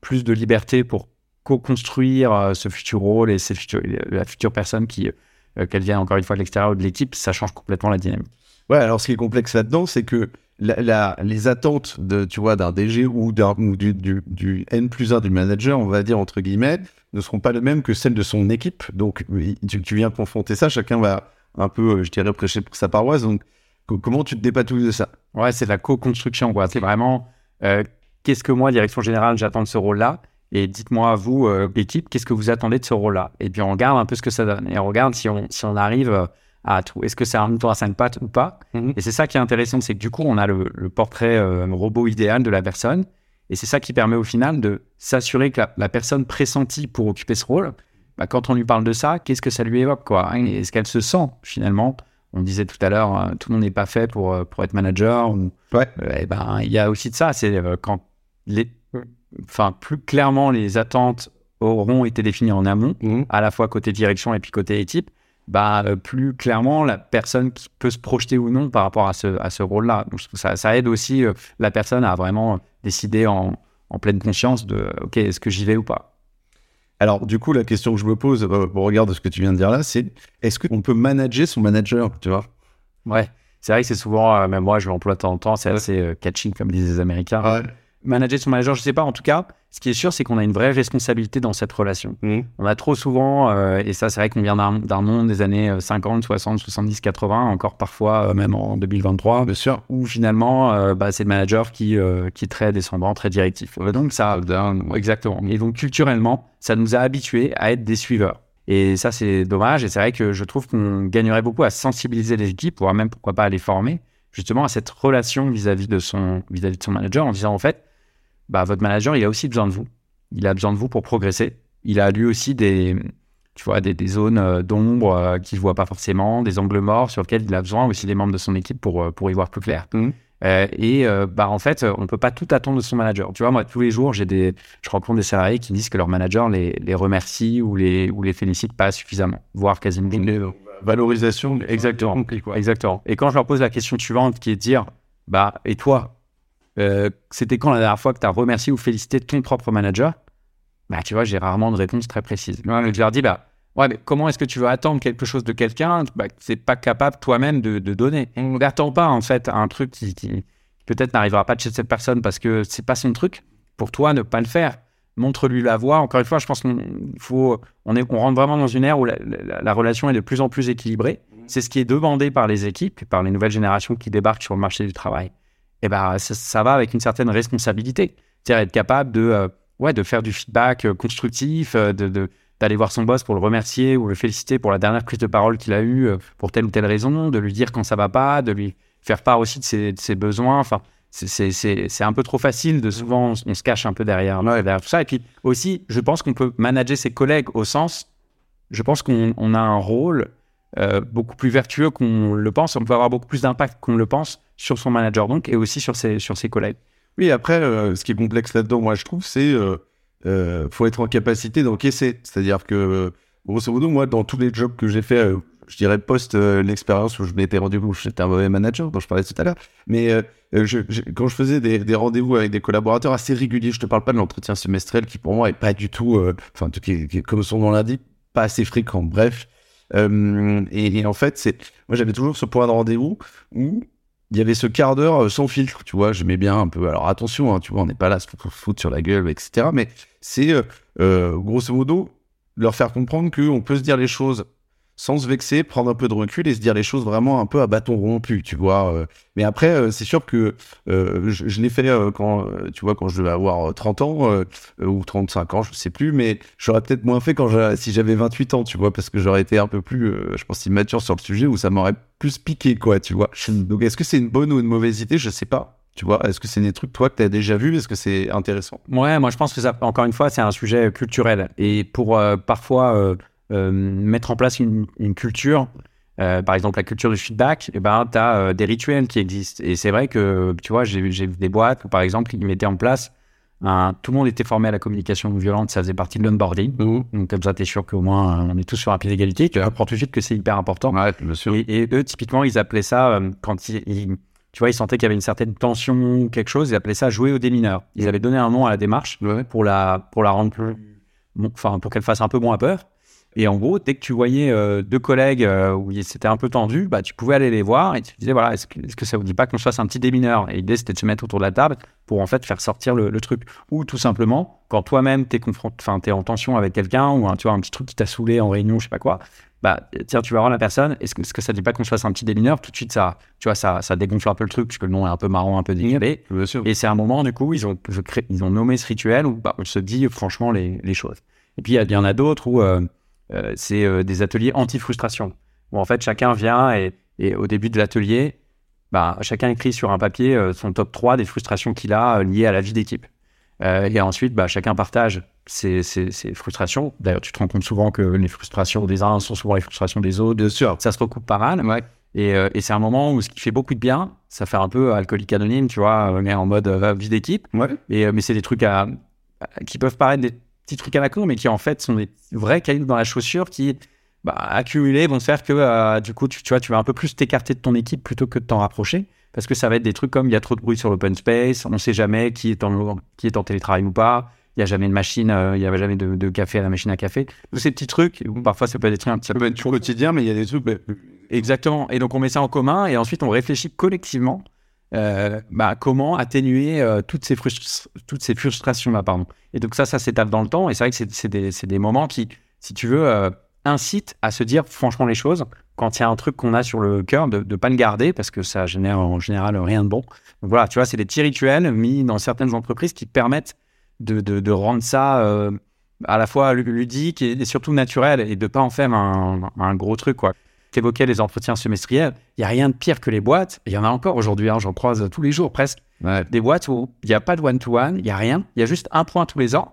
plus de liberté pour co-construire euh, ce futur rôle et futurs- la future personne qui, euh, qu'elle vienne encore une fois de l'extérieur de l'équipe, ça change complètement la dynamique. Ouais, alors ce qui est complexe là-dedans, c'est que la, la- les attentes de, tu vois, d'un DG ou, d'un, ou du, du, du N plus 1 du manager, on va dire entre guillemets, ne seront pas les mêmes que celles de son équipe. Donc, tu, tu viens confronter ça, chacun va un peu, euh, je dirais, prêcher pour sa paroisse. Donc, co- comment tu te dépatouilles de ça? Ouais, c'est de la co-construction, quoi. C'est vraiment euh, qu'est-ce que moi, direction générale, j'attends de ce rôle-là? Et dites-moi, vous, euh, l'équipe, qu'est-ce que vous attendez de ce rôle-là? Et puis on regarde un peu ce que ça donne. Et on regarde si on, si on arrive euh, à tout. Est-ce que c'est un mouton à cinq pattes ou pas? Mhm. Et c'est ça qui est intéressant, c'est que du coup, on a le, le portrait euh, robot idéal de la personne. Et c'est ça qui permet au final de s'assurer que la, la personne pressentie pour occuper ce rôle, bah, quand on lui parle de ça, qu'est-ce que ça lui évoque quoi? Est-ce qu'elle se sent finalement? On disait tout à l'heure, euh, tout le monde n'est pas fait pour, pour être manager. ou- Ouais. eh ben, il y a aussi de ça. C'est quand les, enfin, plus clairement les attentes auront été définies en amont, à la fois côté direction et puis côté équipe, bah, euh, plus clairement la personne qui peut se projeter ou non par rapport à ce, à ce rôle-là. Donc, ça, ça aide aussi euh, la personne à vraiment décider en, en pleine conscience de OK, est-ce que j'y vais ou pas Alors, du coup, la question que je me pose euh, au regard de ce que tu viens de dire là, c'est est-ce qu'on peut manager son manager, tu vois? Ouais. C'est vrai que c'est souvent, euh, même moi je l'emploie de temps en temps, c'est assez euh, catching comme disent les Américains. Ouais. Manager son manager, je sais pas. En tout cas, ce qui est sûr, c'est qu'on a une vraie responsabilité dans cette relation. On a trop souvent, euh, et ça c'est vrai qu'on vient d'un monde des années euh, 50, 60, 70, 80, encore parfois euh, même en 2023, Bien sûr. où finalement euh, bah, c'est le manager qui, qui est très descendant, très directif. Donc ça, exactement. Et donc culturellement, ça nous a habitués à être des suiveurs. Et ça c'est dommage. Et c'est vrai que je trouve qu'on gagnerait beaucoup à sensibiliser les équipes, voire même pourquoi pas à les former, justement à cette relation vis-à-vis de son vis-à-vis de son manager, en disant en fait, bah votre manager il a aussi besoin de vous. Il a besoin de vous pour progresser. Il a lui aussi des tu vois, des, des zones euh, d'ombre euh, qu'il ne voit pas forcément, des angles morts sur lesquels il a besoin aussi des membres de son équipe pour, euh, pour y voir plus clair. Euh, et euh, bah, en fait, on ne peut pas tout attendre de son manager. Tu vois, moi, tous les jours, j'ai des, je rencontre des salariés qui disent que leur manager les, les remercie ou les, ou les félicite pas suffisamment, voire quasiment. Valorisation. Exactement. Exactement. Et quand je leur pose la question suivante, qui est de dire, bah, et toi, euh, c'était quand la dernière fois que tu as remercié ou félicité ton propre manager? Bah, tu vois, j'ai rarement de réponse très précise. Je leur dis, bah, ouais, mais comment est-ce que tu veux attendre quelque chose de quelqu'un bah, que c'est pas capable toi-même de, donner? N'attends pas, en fait, un truc qui, peut-être n'arrivera pas de chez cette personne parce que c'est pas son truc. Pour toi, ne pas le faire. Montre-lui la voie. Encore une fois, je pense qu'on faut, on, est, on rentre vraiment dans une ère où la, la- la relation est de plus en plus équilibrée. C'est ce qui est demandé par les équipes, par les nouvelles générations qui débarquent sur le marché du travail. Et ben, ça, va avec une certaine responsabilité. C'est-à-dire être capable de, euh, ouais, de faire du feedback euh, constructif, euh, de, d'aller voir son boss pour le remercier ou le féliciter pour la dernière prise de parole qu'il a eue pour telle ou telle raison, de lui dire quand ça va pas, de lui faire part aussi de ses, besoins. Enfin, c'est- un peu trop facile de souvent on, se cache un peu derrière, derrière tout ça. Et puis aussi, je pense qu'on peut manager ses collègues au sens, je pense qu'on on a un rôle beaucoup plus vertueux qu'on le pense. On peut avoir beaucoup plus d'impact qu'on le pense sur son manager donc et aussi sur ses, sur ses collègues. Oui, après, euh, ce qui est complexe là-dedans, moi, je trouve, c'est euh, euh, faut être en capacité d'encaisser. C'est-à-dire que, euh, grosso modo, moi, dans tous les jobs que j'ai fait, je dirais post l'expérience où je m'étais rendu compte que j'étais un mauvais manager, dont je parlais tout à l'heure, mais quand je faisais des, des rendez-vous avec des collaborateurs assez réguliers, je te parle pas de l'entretien semestriel qui, pour moi, est pas du tout, enfin, qui qui comme son nom l'indique, pas assez fréquent. Bref. Et, et en fait, c'est, moi, j'avais toujours ce point de rendez-vous où il y avait ce quart d'heure euh, sans filtre, tu vois, j'aimais bien un peu. Alors attention, hein, tu vois, on n'est pas là pour se foutre sur la gueule, etc. Mais c'est euh, euh, grosso modo leur faire comprendre qu'on peut se dire les choses sans se vexer, prendre un peu de recul et se dire les choses vraiment un peu à bâton rompu, tu vois. euh. Mais après, euh, c'est sûr que euh, je, je l'ai fait quand, tu vois, quand je devais avoir euh, 30 ans euh, ou 35 ans, je sais plus, mais j'aurais peut-être moins fait quand si j'avais 28 ans, tu vois, parce que j'aurais été un peu plus, euh, je pense, immature sur le sujet où ça m'aurait plus piqué, quoi, tu vois. Donc, est-ce que c'est une bonne ou une mauvaise idée? Je sais pas. Tu vois, est-ce que c'est des trucs, toi, que tu as déjà vu Est-ce que c'est intéressant? Ouais, moi je pense que ça, encore une fois, c'est un sujet culturel. Et pour parfois mettre en place une, une culture. Euh, par exemple, la culture du feedback, eh ben, tu as des rituels qui existent. Et c'est vrai que, tu vois, j'ai vu des boîtes où, par exemple, ils mettaient en place un- tout le monde était formé à la communication non violente, ça faisait partie de l'onboarding. Donc, comme ça, tu es sûr qu'au moins, euh, on est tous sur un pied d'égalité. Tu apprends tout de suite que c'est hyper important. Ouais, bien sûr. Et, et eux, typiquement, ils appelaient ça, euh, quand ils, ils- tu vois, ils sentaient qu'il y avait une certaine tension ou quelque chose, ils appelaient ça jouer au démineur. Ils avaient donné un nom à la démarche Ouais. pour la, pour la rendre plus, enfin, pour qu'elle fasse un peu moins peur. Et en gros, dès que tu voyais euh, deux collègues euh, où c'était un peu tendu, bah, tu pouvais aller les voir et tu disais, voilà, est-ce que, est-ce que ça vous dit pas qu'on se fasse un petit démineur? Et l'idée, c'était de se mettre autour de la table pour en fait faire sortir le, le truc. Ou tout simplement, quand toi-même, t'es t'es en tension avec quelqu'un ou tu vois, un petit truc qui t'a saoulé en réunion, je sais pas quoi, bah, tiens, tu vas voir la personne, est-ce que, est-ce que ça dit pas qu'on se fasse un petit démineur? Tout de suite, ça, tu vois, ça, ça dégonfle un peu le truc, puisque le nom est un peu marrant, un peu décalé. Bien sûr. Et c'est un moment, du coup, ils ont, je crée- ils ont nommé ce rituel où bah, on se dit franchement les, les choses. Et puis, il y y, en a d'autres où euh, euh, c'est euh, des ateliers anti-frustration, où en fait, chacun vient et, et au début de l'atelier, bah, chacun écrit sur un papier euh, son top 3 des frustrations qu'il a liées à la vie d'équipe. Et ensuite, bah, chacun partage ses, ses- ses frustrations. D'ailleurs, tu te rends compte souvent que les frustrations des uns sont souvent les frustrations des autres. Bien sûr. Ça se recoupe pas mal. Ouais. Et, et c'est un moment où ce qui fait beaucoup de bien, ça fait un peu alcoolique anonyme, tu vois, mais en mode euh, vie d'équipe. Ouais. Et, mais c'est des trucs à, à- qui peuvent paraître des petits trucs à la con, mais qui en fait sont des vrais cailloux dans la chaussure qui, bah, accumulés, vont faire que euh, du coup, tu, tu vois, tu vas un peu plus t'écarter de ton équipe plutôt que de t'en rapprocher. Parce que ça va être des trucs comme il y a trop de bruit sur l'open space, on ne sait jamais qui est en, qui est en télétravail ou pas, il n'y a jamais de machine, euh, il n'y a jamais de, de café à la machine à café. Tous ces petits trucs, où parfois ça peut être des trucs un petit Ça peu peut être quotidien, mais il y a des trucs. Exactement. Et donc, on met ça en commun et ensuite, on réfléchit collectivement euh, bah, comment atténuer euh, toutes ces, frustrations-là. Pardon. Et donc, ça, ça s'étale dans le temps. Et c'est vrai que c'est- des, des moments qui, si tu veux, euh, incitent à se dire franchement les choses. Quand il y a un truc qu'on a sur le cœur, de ne pas le garder parce que ça génère en général rien de bon. Donc voilà, tu vois, c'est des petits rituels mis dans certaines entreprises qui permettent de, de, rendre ça à la fois lu- ludique et, et surtout naturel et de pas en faire un, un gros truc, quoi. Tu évoquais les entretiens semestriels. Il n'y a rien de pire que les boîtes. Il y en a encore aujourd'hui, hein, j'en croise tous les jours presque. Ouais. Des boîtes où il n'y a pas de one-to-one, il n'y a rien. Il y a juste un point tous les ans.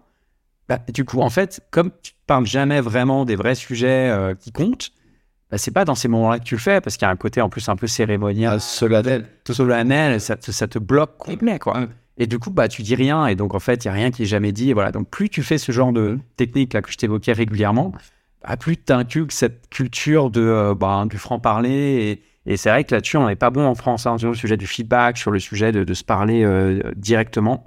Bah, du coup, en fait, comme tu ne parles jamais vraiment des vrais sujets euh, qui comptent, bah, c'est pas dans ces moments-là que tu le fais parce qu'il y a un côté en plus un peu cérémonial, Ah, solennel. tout solennel, ça, te- ça te bloque complet, quoi. Et du coup, bah, tu dis rien, et donc en fait, il n'y a rien qui est jamais dit. Et voilà. Donc, plus tu fais ce genre de technique là que je t'évoquais régulièrement, bah, plus tu inculques cette culture de, euh, bah, du franc-parler. Et, et c'est vrai que là-dessus, on n'est pas bon en France, hein, sur le sujet du feedback, sur le sujet de, se parler euh, directement.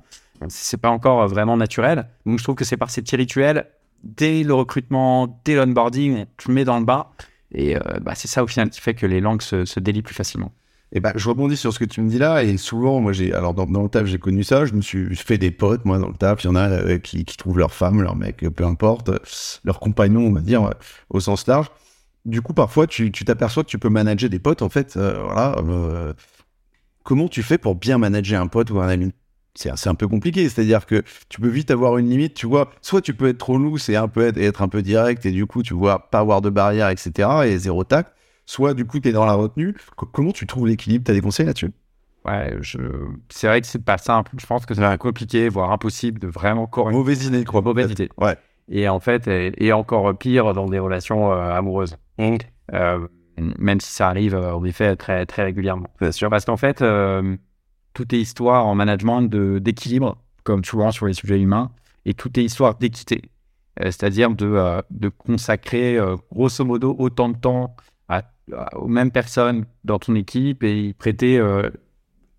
C'est pas encore euh, vraiment naturel. Donc, je trouve que c'est par ces petits rituels, dès le recrutement, dès l'onboarding, tu mets dans le bas. Et euh, bah, c'est ça au final qui fait que les langues se, se délient plus facilement. Et ben, je rebondis sur ce que tu me dis là, et souvent, moi, j'ai, alors dans, le taf, j'ai connu ça. Je me suis fait des potes, moi, dans le taf. Il y en a euh, qui, trouvent leur femme, leur mec, peu importe, leur compagnon, on va dire, au sens large. Du coup, parfois, tu, t'aperçois que tu peux manager des potes, en fait. euh, voilà. euh, comment tu fais pour bien manager un pote ou un ami? C'est, un peu compliqué, c'est-à-dire que tu peux vite avoir une limite, tu vois. Soit tu peux être trop loose et un peu être, être un peu direct, et du coup, tu vois, pas avoir de barrière, etc., et zéro tact. Soit, du coup, tu es dans la retenue. Co- comment tu trouves l'équilibre? T'as des conseils là-dessus? Ouais, je... c'est vrai que c'est pas simple. Je pense que c'est compliqué, voire impossible de vraiment corriger. Mauvaise idée, quoi. Mauvaise idée. Ouais. Et en fait, et, et encore pire dans des relations euh, amoureuses. Mmh. Euh, même si ça arrive euh, en effet très, très régulièrement. Bien sûr. Parce qu'en fait, euh, tout est histoire en management d'équilibre, comme souvent sur les sujets humains, et tout est histoire d'équité. C'est-à-dire de, de consacrer grosso modo autant de temps aux mêmes personnes dans ton équipe et y prêter euh,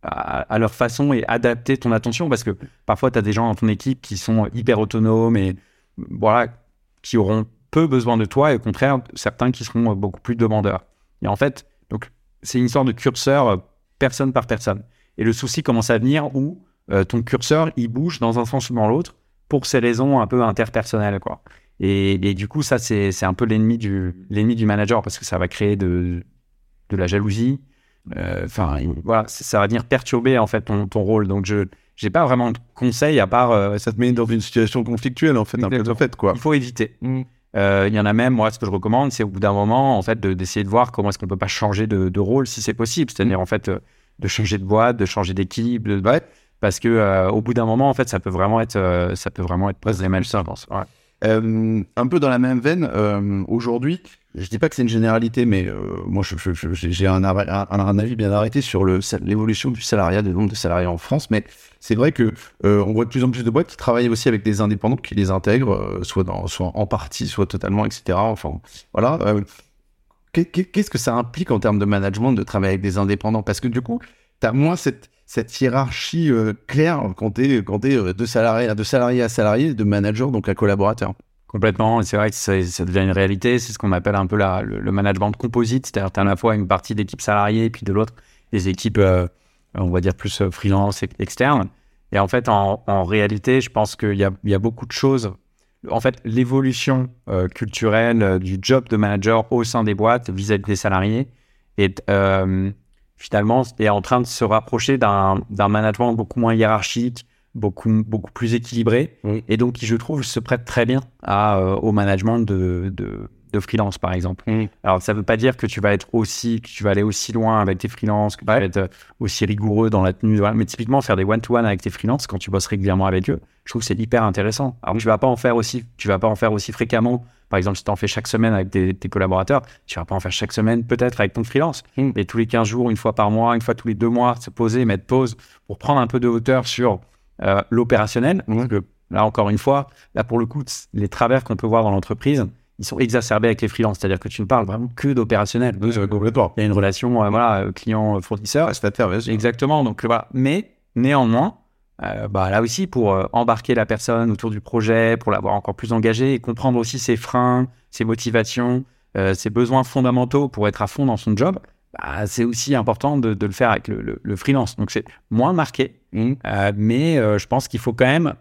à, leur façon et adapter ton attention parce que parfois tu as des gens dans ton équipe qui sont hyper autonomes et voilà qui auront peu besoin de toi et au contraire certains qui seront beaucoup plus demandeurs. Et en fait, donc c'est une histoire de curseur euh, personne par personne. Et le souci commence à venir où euh, ton curseur il bouge dans un sens ou dans l'autre pour ces raisons un peu interpersonnelles quoi. Et, et du coup ça c'est un peu l'ennemi du manager parce que ça va créer de de la jalousie. Euh, Enfin voilà ça va venir perturber en fait ton, ton rôle. Donc je j'ai pas vraiment de conseils à part euh, Ça te met dans une situation conflictuelle, en fait, un peu de fait, quoi. il faut éviter. Mm. Euh, Il y en a même, moi, ce que je recommande, c'est au bout d'un moment, en fait, de- d'essayer de voir comment est-ce qu'on peut pas changer de, de rôle si c'est possible. C'est-à-dire, en fait, de changer de boîte, de changer d'équipe, de- Ouais. parce que euh, au bout d'un moment, en fait, ça peut vraiment être, euh, ça peut vraiment être problématique, je pense. Ouais. Euh, un peu dans la même veine, euh, aujourd'hui, je dis pas que c'est une généralité, mais euh, moi, j'ai un, avis bien arrêté sur l'évolution du salariat, du nombre de salariés en France. Mais c'est vrai que on voit de plus en plus de boîtes qui travaillent aussi avec des indépendants qui les intègrent, soit, en partie, soit totalement, etc. Enfin, voilà. Qu'est- qu'est- Qu'est-ce que ça implique en termes de management de travailler avec des indépendants? Parce que du coup, tu as moins cette, cette hiérarchie euh, claire quand tu es, de, salarié, à salarié, de manager donc à collaborateur. Complètement, c'est vrai que ça, devient une réalité. C'est ce qu'on appelle un peu la, le, le management composite, c'est-à-dire tu as à la fois une partie d'équipe salariée et puis de l'autre des équipes, euh, on va dire plus euh, freelance et externes. Et en fait, en, réalité, je pense qu'il y a, beaucoup de choses. En fait, l'évolution culturelle du job de manager au sein des boîtes vis-à-vis des salariés est finalement est en train de se rapprocher d'un management beaucoup moins hiérarchique, beaucoup, beaucoup plus équilibré, Oui. et donc qui, je trouve, se prête très bien à, euh, au management de, de, de freelance, par exemple. Oui. Alors, ça ne veut pas dire que tu vas être aussi, que tu vas aller aussi loin avec tes freelances, que tu vas être euh, aussi rigoureux dans la tenue, voilà. mais typiquement, faire des one-to-one avec tes freelances quand tu bosses régulièrement avec eux, je trouve que c'est hyper intéressant. Alors, tu vas pas en faire aussi, tu vas pas en faire aussi fréquemment. Par exemple, si tu en fais chaque semaine avec tes, tes collaborateurs, tu vas pas en faire chaque semaine, peut-être avec ton freelance. Mm. Mais tous les 15 jours, une fois par mois, une fois tous les deux mois, se poser, mettre pause pour prendre un peu de hauteur sur euh, l'opérationnel. Que là, encore une fois, là, pour le coup, les travers qu'on peut voir dans l'entreprise, ils sont exacerbés avec les freelances. C'est-à-dire que tu ne parles vraiment que d'opérationnel. complètement. Il y a une relation euh, voilà, euh, client-fournisseur. Prestataire. Exactement. Donc voilà. Mais néanmoins, euh, bah, là aussi, pour euh, embarquer la personne autour du projet, pour l'avoir encore plus engagée et comprendre aussi ses freins, ses motivations, euh, ses besoins fondamentaux pour être à fond dans son job, bah, c'est aussi important de, de le faire avec le, le- le freelance. Donc c'est moins marqué, euh, mais je pense qu'il faut quand même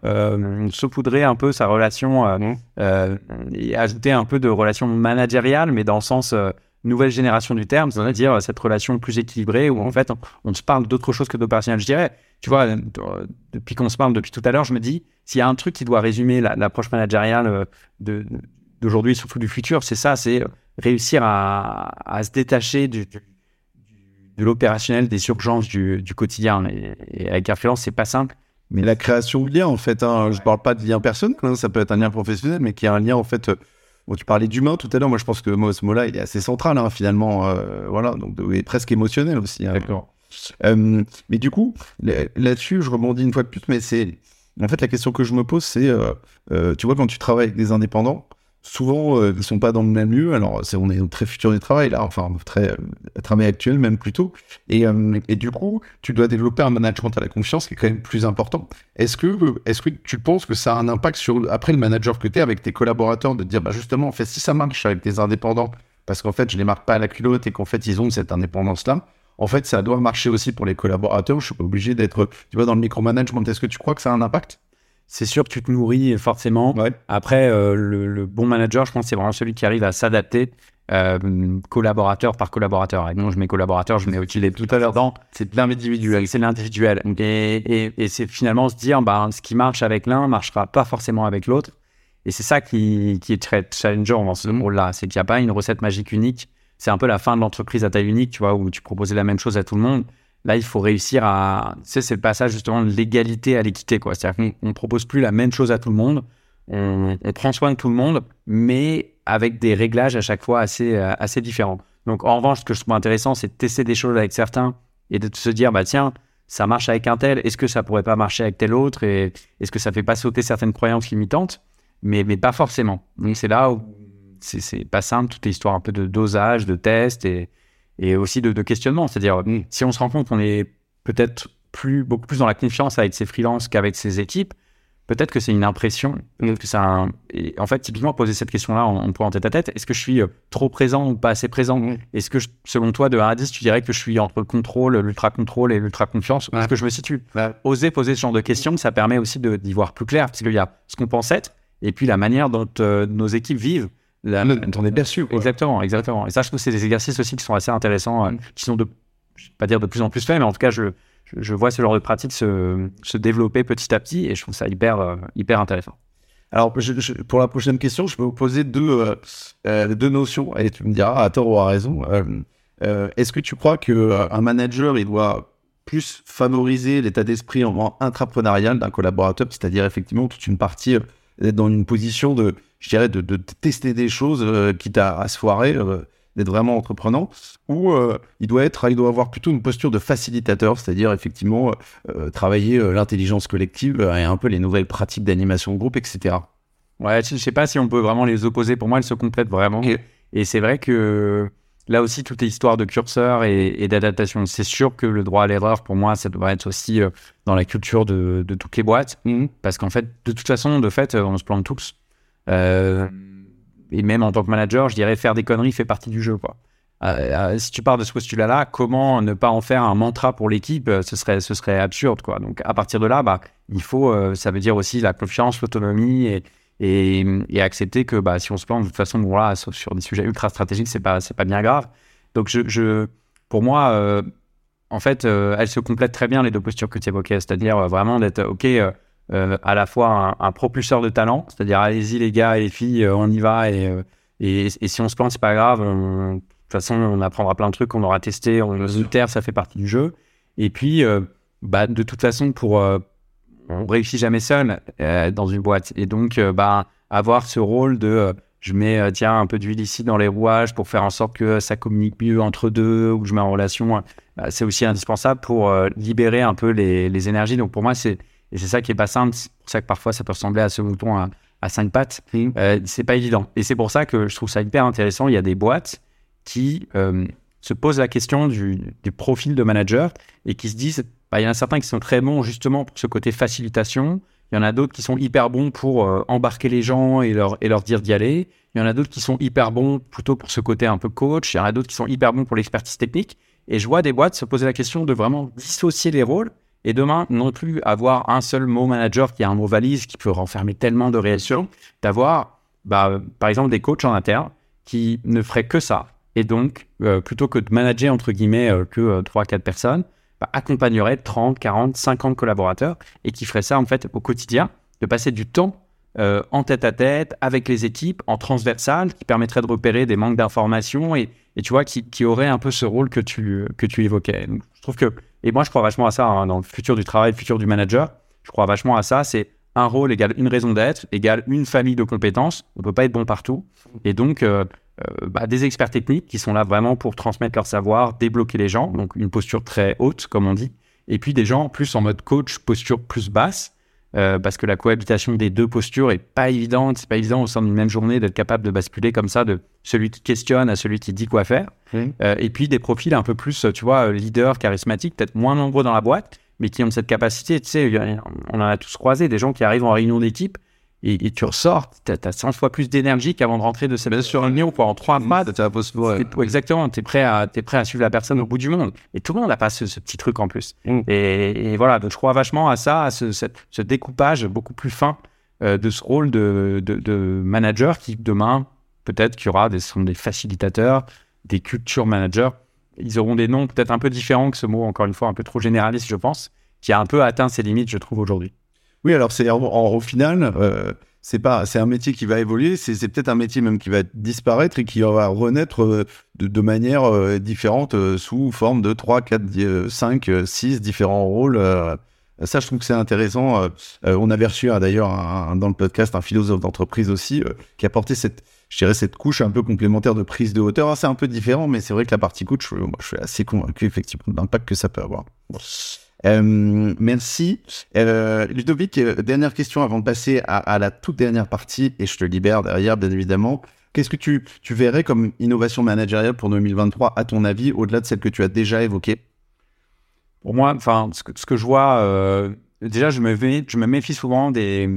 saupoudrer un peu sa relation euh, et ajouter un peu de relation managériale, mais dans le sens nouvelle génération du terme, c'est-à-dire euh, cette relation plus équilibrée où en fait on, se parle d'autre chose que d'opérationnel. Je dirais, tu vois, euh, depuis qu'on se parle depuis tout à l'heure, je me dis, s'il y a un truc qui doit résumer la- l'approche managériale euh, de- d'aujourd'hui, surtout du futur, c'est ça, c'est réussir à, à se détacher du, du- de l'opérationnel, des urgences du, du quotidien. Et, et avec un freelance, c'est pas simple. Mais la création de liens, en fait, hein, je parle pas de lien personnel, hein, ça peut être un lien professionnel, mais qui est un lien, en fait. Bon, tu parlais d'humain tout à l'heure, moi je pense que moi, ce mot-là, il est assez central, hein, finalement, euh, voilà, donc et presque émotionnel aussi. hein. Euh, mais du coup, là- là-dessus, je rebondis une fois de plus, mais c'est. En fait, la question que je me pose, c'est. euh, tu vois, quand tu travailles avec des indépendants, souvent, euh, ils sont pas dans le même lieu. Alors, on est très futur du travail, là, enfin, très euh, travail actuel, même plutôt. Et, euh, et du coup, tu dois développer un management à la confiance qui est quand même plus important. Est-ce que, est-ce que tu penses que ça a un impact sur, après le manager que tu es avec tes collaborateurs, de dire, bah, justement, en fait, si ça marche avec des indépendants, parce qu'en fait, je les marque pas à la culotte et qu'en fait, ils ont cette indépendance-là, en fait, ça doit marcher aussi pour les collaborateurs. Je suis pas obligé d'être, tu vois, dans le micromanagement. Est-ce que tu crois que ça a un impact? C'est sûr que tu te nourris forcément. Ouais. Après, euh, le, le bon manager, je pense, c'est vraiment celui qui arrive à s'adapter euh, collaborateur par collaborateur. Et non, je mets collaborateur, je mets aussi les tout à l'heure dans. C'est l'individuel. C'est l'individuel. Et, et, et c'est finalement se dire, bah, ce qui marche avec l'un marchera pas forcément avec l'autre. Et c'est ça qui, qui est très challengeant dans ce Mhm. rôle-là. C'est qu'il n'y a pas une recette magique unique. C'est un peu la fin de l'entreprise à taille unique, tu vois, où tu proposais la même chose à tout le monde. Là, il faut réussir à. Tu sais, c'est le passage justement de l'égalité à l'équité, quoi. C'est-à-dire qu'on ne propose plus la même chose à tout le monde. On, prend soin de tout le monde, mais avec des réglages à chaque fois assez, euh, assez différents. Donc, en revanche, ce que je trouve intéressant, c'est de tester des choses avec certains et de se dire, bah tiens, ça marche avec un tel, est-ce que ça pourrait pas marcher avec tel autre et est-ce que ça fait pas sauter certaines croyances limitantes mais, mais pas forcément. Donc, c'est là où c'est c'est pas simple, toute l'histoire un peu de dosage, de test et, et aussi de, de questionnement. C'est-à-dire, si on se rend compte qu'on est peut-être plus, beaucoup plus dans la confiance avec ses freelances qu'avec ses équipes, peut-être que c'est une impression. peut-être Que c'est un... en fait, typiquement, poser cette question-là en, en point en tête à tête, est-ce que je suis euh, trop présent ou pas assez présent Est-ce que, je- selon toi, de 1 à 10, tu dirais que je suis entre le contrôle, l'ultra-contrôle et l'ultra-confiance Où est-ce Ouais. que je me situe? Ouais. Oser poser ce genre de questions, ça permet aussi d'y voir plus clair, parce qu'il y a ce qu'on pense être et puis la manière dont euh, nos équipes vivent. La- On est perçu. quoi. Exactement, exactement. Et ça, je trouve que c'est des exercices aussi qui sont assez intéressants, euh, Mm. qui sont de, je vais pas dire de plus en plus faits, mais en tout cas, je, je, je vois ce genre de pratique se, se développer petit à petit et je trouve ça hyper, euh, hyper intéressant. Alors, je- je- pour la prochaine question, je peux vous poser deux, euh, deux notions et tu me diras à tort ou à raison. Euh, euh, Est-ce que tu crois qu'un manager, il doit plus favoriser l'état d'esprit en- en intrapreneurial d'un collaborateur, c'est-à-dire effectivement toute une partie d'être dans une position de je dirais, de, de tester des choses, euh, quitte à, à se foirer, euh, d'être vraiment entreprenant, ou euh, il doit être, il doit avoir plutôt une posture de facilitateur, c'est-à-dire effectivement euh, travailler l'intelligence collective et un peu les nouvelles pratiques d'animation de groupe, etc. Ouais, je je sais pas si on peut vraiment les opposer. Pour moi, elles se complètent vraiment. Et c'est vrai que là aussi, tout est histoire de curseur et, et d'adaptation. C'est sûr que le droit à l'erreur, pour moi, ça devrait être aussi dans la culture de, de toutes les boîtes. Parce qu'en fait, de toute façon, de fait, on se plante tous. Euh, et même en tant que manager, je dirais faire des conneries fait partie du jeu. Quoi. Euh, euh, si tu pars de ce postulat-là, comment ne pas en faire un mantra pour l'équipe Ce serait, ce serait absurde. Quoi. Donc à partir de là, bah, il faut, ça veut dire aussi la confiance, l'autonomie et, accepter que bah, si on se plante, de toute façon, bon, là, sauf sur des sujets ultra stratégiques, c'est pas, pas bien grave. Donc je, je pour moi, en fait, elles se complètent très bien les deux postures que tu évoquais, c'est-à-dire vraiment d'être ok. Euh, à la fois un, propulseur de talent, c'est-à-dire allez-y les gars et les filles, euh, on y va et, euh, et, et si on se plante, c'est pas grave. on- de toute façon, on apprendra plein de trucs qu'on aura testé, on se taire, ça fait partie du jeu. Et puis, bah, de toute façon, pour euh, on réussit jamais seul dans une boîte. Et donc, bah, avoir ce rôle de je mets tiens un peu d'huile ici dans les rouages pour faire en sorte que ça communique mieux entre deux ou que je mets en relation, euh, c'est aussi indispensable pour libérer un peu les, les énergies. Donc pour moi, c'est et c'est ça qui est pas simple. C'est pour ça que parfois ça peut ressembler à ce mouton à, à cinq pattes. Euh, c'est pas évident. Et c'est pour ça que je trouve ça hyper intéressant. Il y a des boîtes qui euh, se posent la question du, du profil de manager et qui se disent bah, il y en a certains qui sont très bons justement pour ce côté facilitation. Il y en a d'autres qui sont hyper bons pour euh, embarquer les gens et leur, et leur dire d'y aller. Il y en a d'autres qui sont hyper bons plutôt pour ce côté un peu coach. Il y en a d'autres qui sont hyper bons pour l'expertise technique. Et je vois des boîtes se poser la question de vraiment dissocier les rôles et demain non plus avoir un seul mot manager qui a un mot valise qui peut renfermer tellement de réactions, d'avoir bah, par exemple des coachs en interne qui ne feraient que ça. Et donc, euh, plutôt que de manager entre guillemets euh, que euh, 3-4 personnes, accompagnerait 30, 40, 50 collaborateurs et qui ferait ça en fait au quotidien, de passer du temps euh, en tête à tête avec les équipes, en transversal, qui permettrait de repérer des manques d'informations et, et tu vois, qui, qui aurait un peu ce rôle que tu, que tu évoquais. Je trouve que, et moi je crois vachement à ça hein, dans le futur du travail, le futur du manager, je crois vachement à ça, c'est un rôle égale une raison d'être, égale une famille de compétences, on peut pas être bon partout. Et donc, euh, euh, bah, des experts techniques qui sont là vraiment pour transmettre leur savoir, débloquer les gens, donc une posture très haute, comme on dit. Et puis des gens plus en mode coach, posture plus basse, euh, parce que la cohabitation des deux postures est pas évidente. C'est pas évident au sein d'une même journée d'être capable de basculer comme ça de celui qui questionne à celui qui dit quoi faire. Euh, et puis des profils un peu plus, tu vois, leader, charismatique, peut-être moins nombreux dans la boîte, mais qui ont cette capacité. Tu sais, on en a tous croisé des gens qui arrivent en réunion d'équipe et, et tu ressors, tu as, 100 fois plus d'énergie qu'avant de rentrer de cette sur réunion quoi, en trois un. T'es- Exactement, tu es, prêt à- t'es prêt à suivre la personne au bout du monde. Et tout le monde n'a pas ce, ce petit truc en plus. Mm. Et, et voilà, donc je crois vachement à ça, à ce, cette- ce découpage beaucoup plus fin euh, de ce rôle de, de, de manager qui, demain, peut-être qu'il y aura des, sont des facilitateurs, des culture managers. Ils auront des noms peut-être un peu différents que ce mot, encore une fois, un peu trop généraliste, je pense, qui a un peu atteint ses limites, je trouve, aujourd'hui. Oui, alors c'est en- en- au final, euh, c'est pas, c'est un métier qui va évoluer. C'est peut-être un métier même qui va disparaître et qui va renaître euh, de, manière euh, différente sous forme de 3, 4, 5, 6 différents rôles. ça, je trouve que c'est intéressant. On avait reçu hein, d'ailleurs dans le podcast un philosophe d'entreprise aussi qui a porté cette, je dirais, cette couche un peu complémentaire de prise de hauteur. C'est un peu différent, mais c'est vrai que la partie coach, moi, je suis assez convaincu effectivement de l'impact que ça peut avoir. Euh, merci. Euh, Ludovic, euh, dernière question avant de passer à, à la toute dernière partie, et je te libère derrière, bien évidemment. Qu'est-ce que tu, tu verrais comme innovation managériale pour 2023, à ton avis, au-delà de celle que tu as déjà évoquée? Pour moi, enfin, ce que, ce que je vois, euh, déjà, je me, mé- je me méfie souvent des,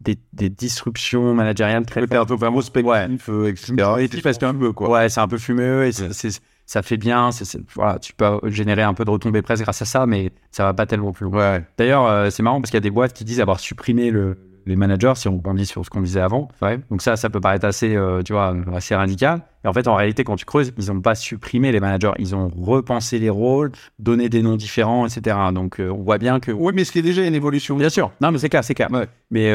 des, des disruptions managériales très un peu vraiment speculatif, etc. Et puis parce que quoi. Ouais, c'est un peu fumeux et c'est- c'est- ça fait bien. voilà, tu peux générer un peu de retombées presse grâce à ça, mais ça va pas tellement plus loin. Ouais. D'ailleurs, euh, c'est marrant parce qu'il y a des boîtes qui disent avoir supprimé le, les managers, si on rebondit sur ce qu'on disait avant. Donc ça, ça peut paraître assez, euh, tu vois, assez radical. Et en fait, en réalité, quand tu creuses, ils n'ont pas supprimé les managers, ils ont repensé les rôles, donné des noms différents, etc. Donc euh, on voit bien que Oui, mais ce qui est déjà une évolution. Bien sûr. Non, mais c'est clair, c'est clair. Ouais. Mais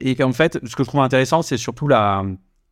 et qu'en fait, ce que je trouve intéressant, c'est surtout la,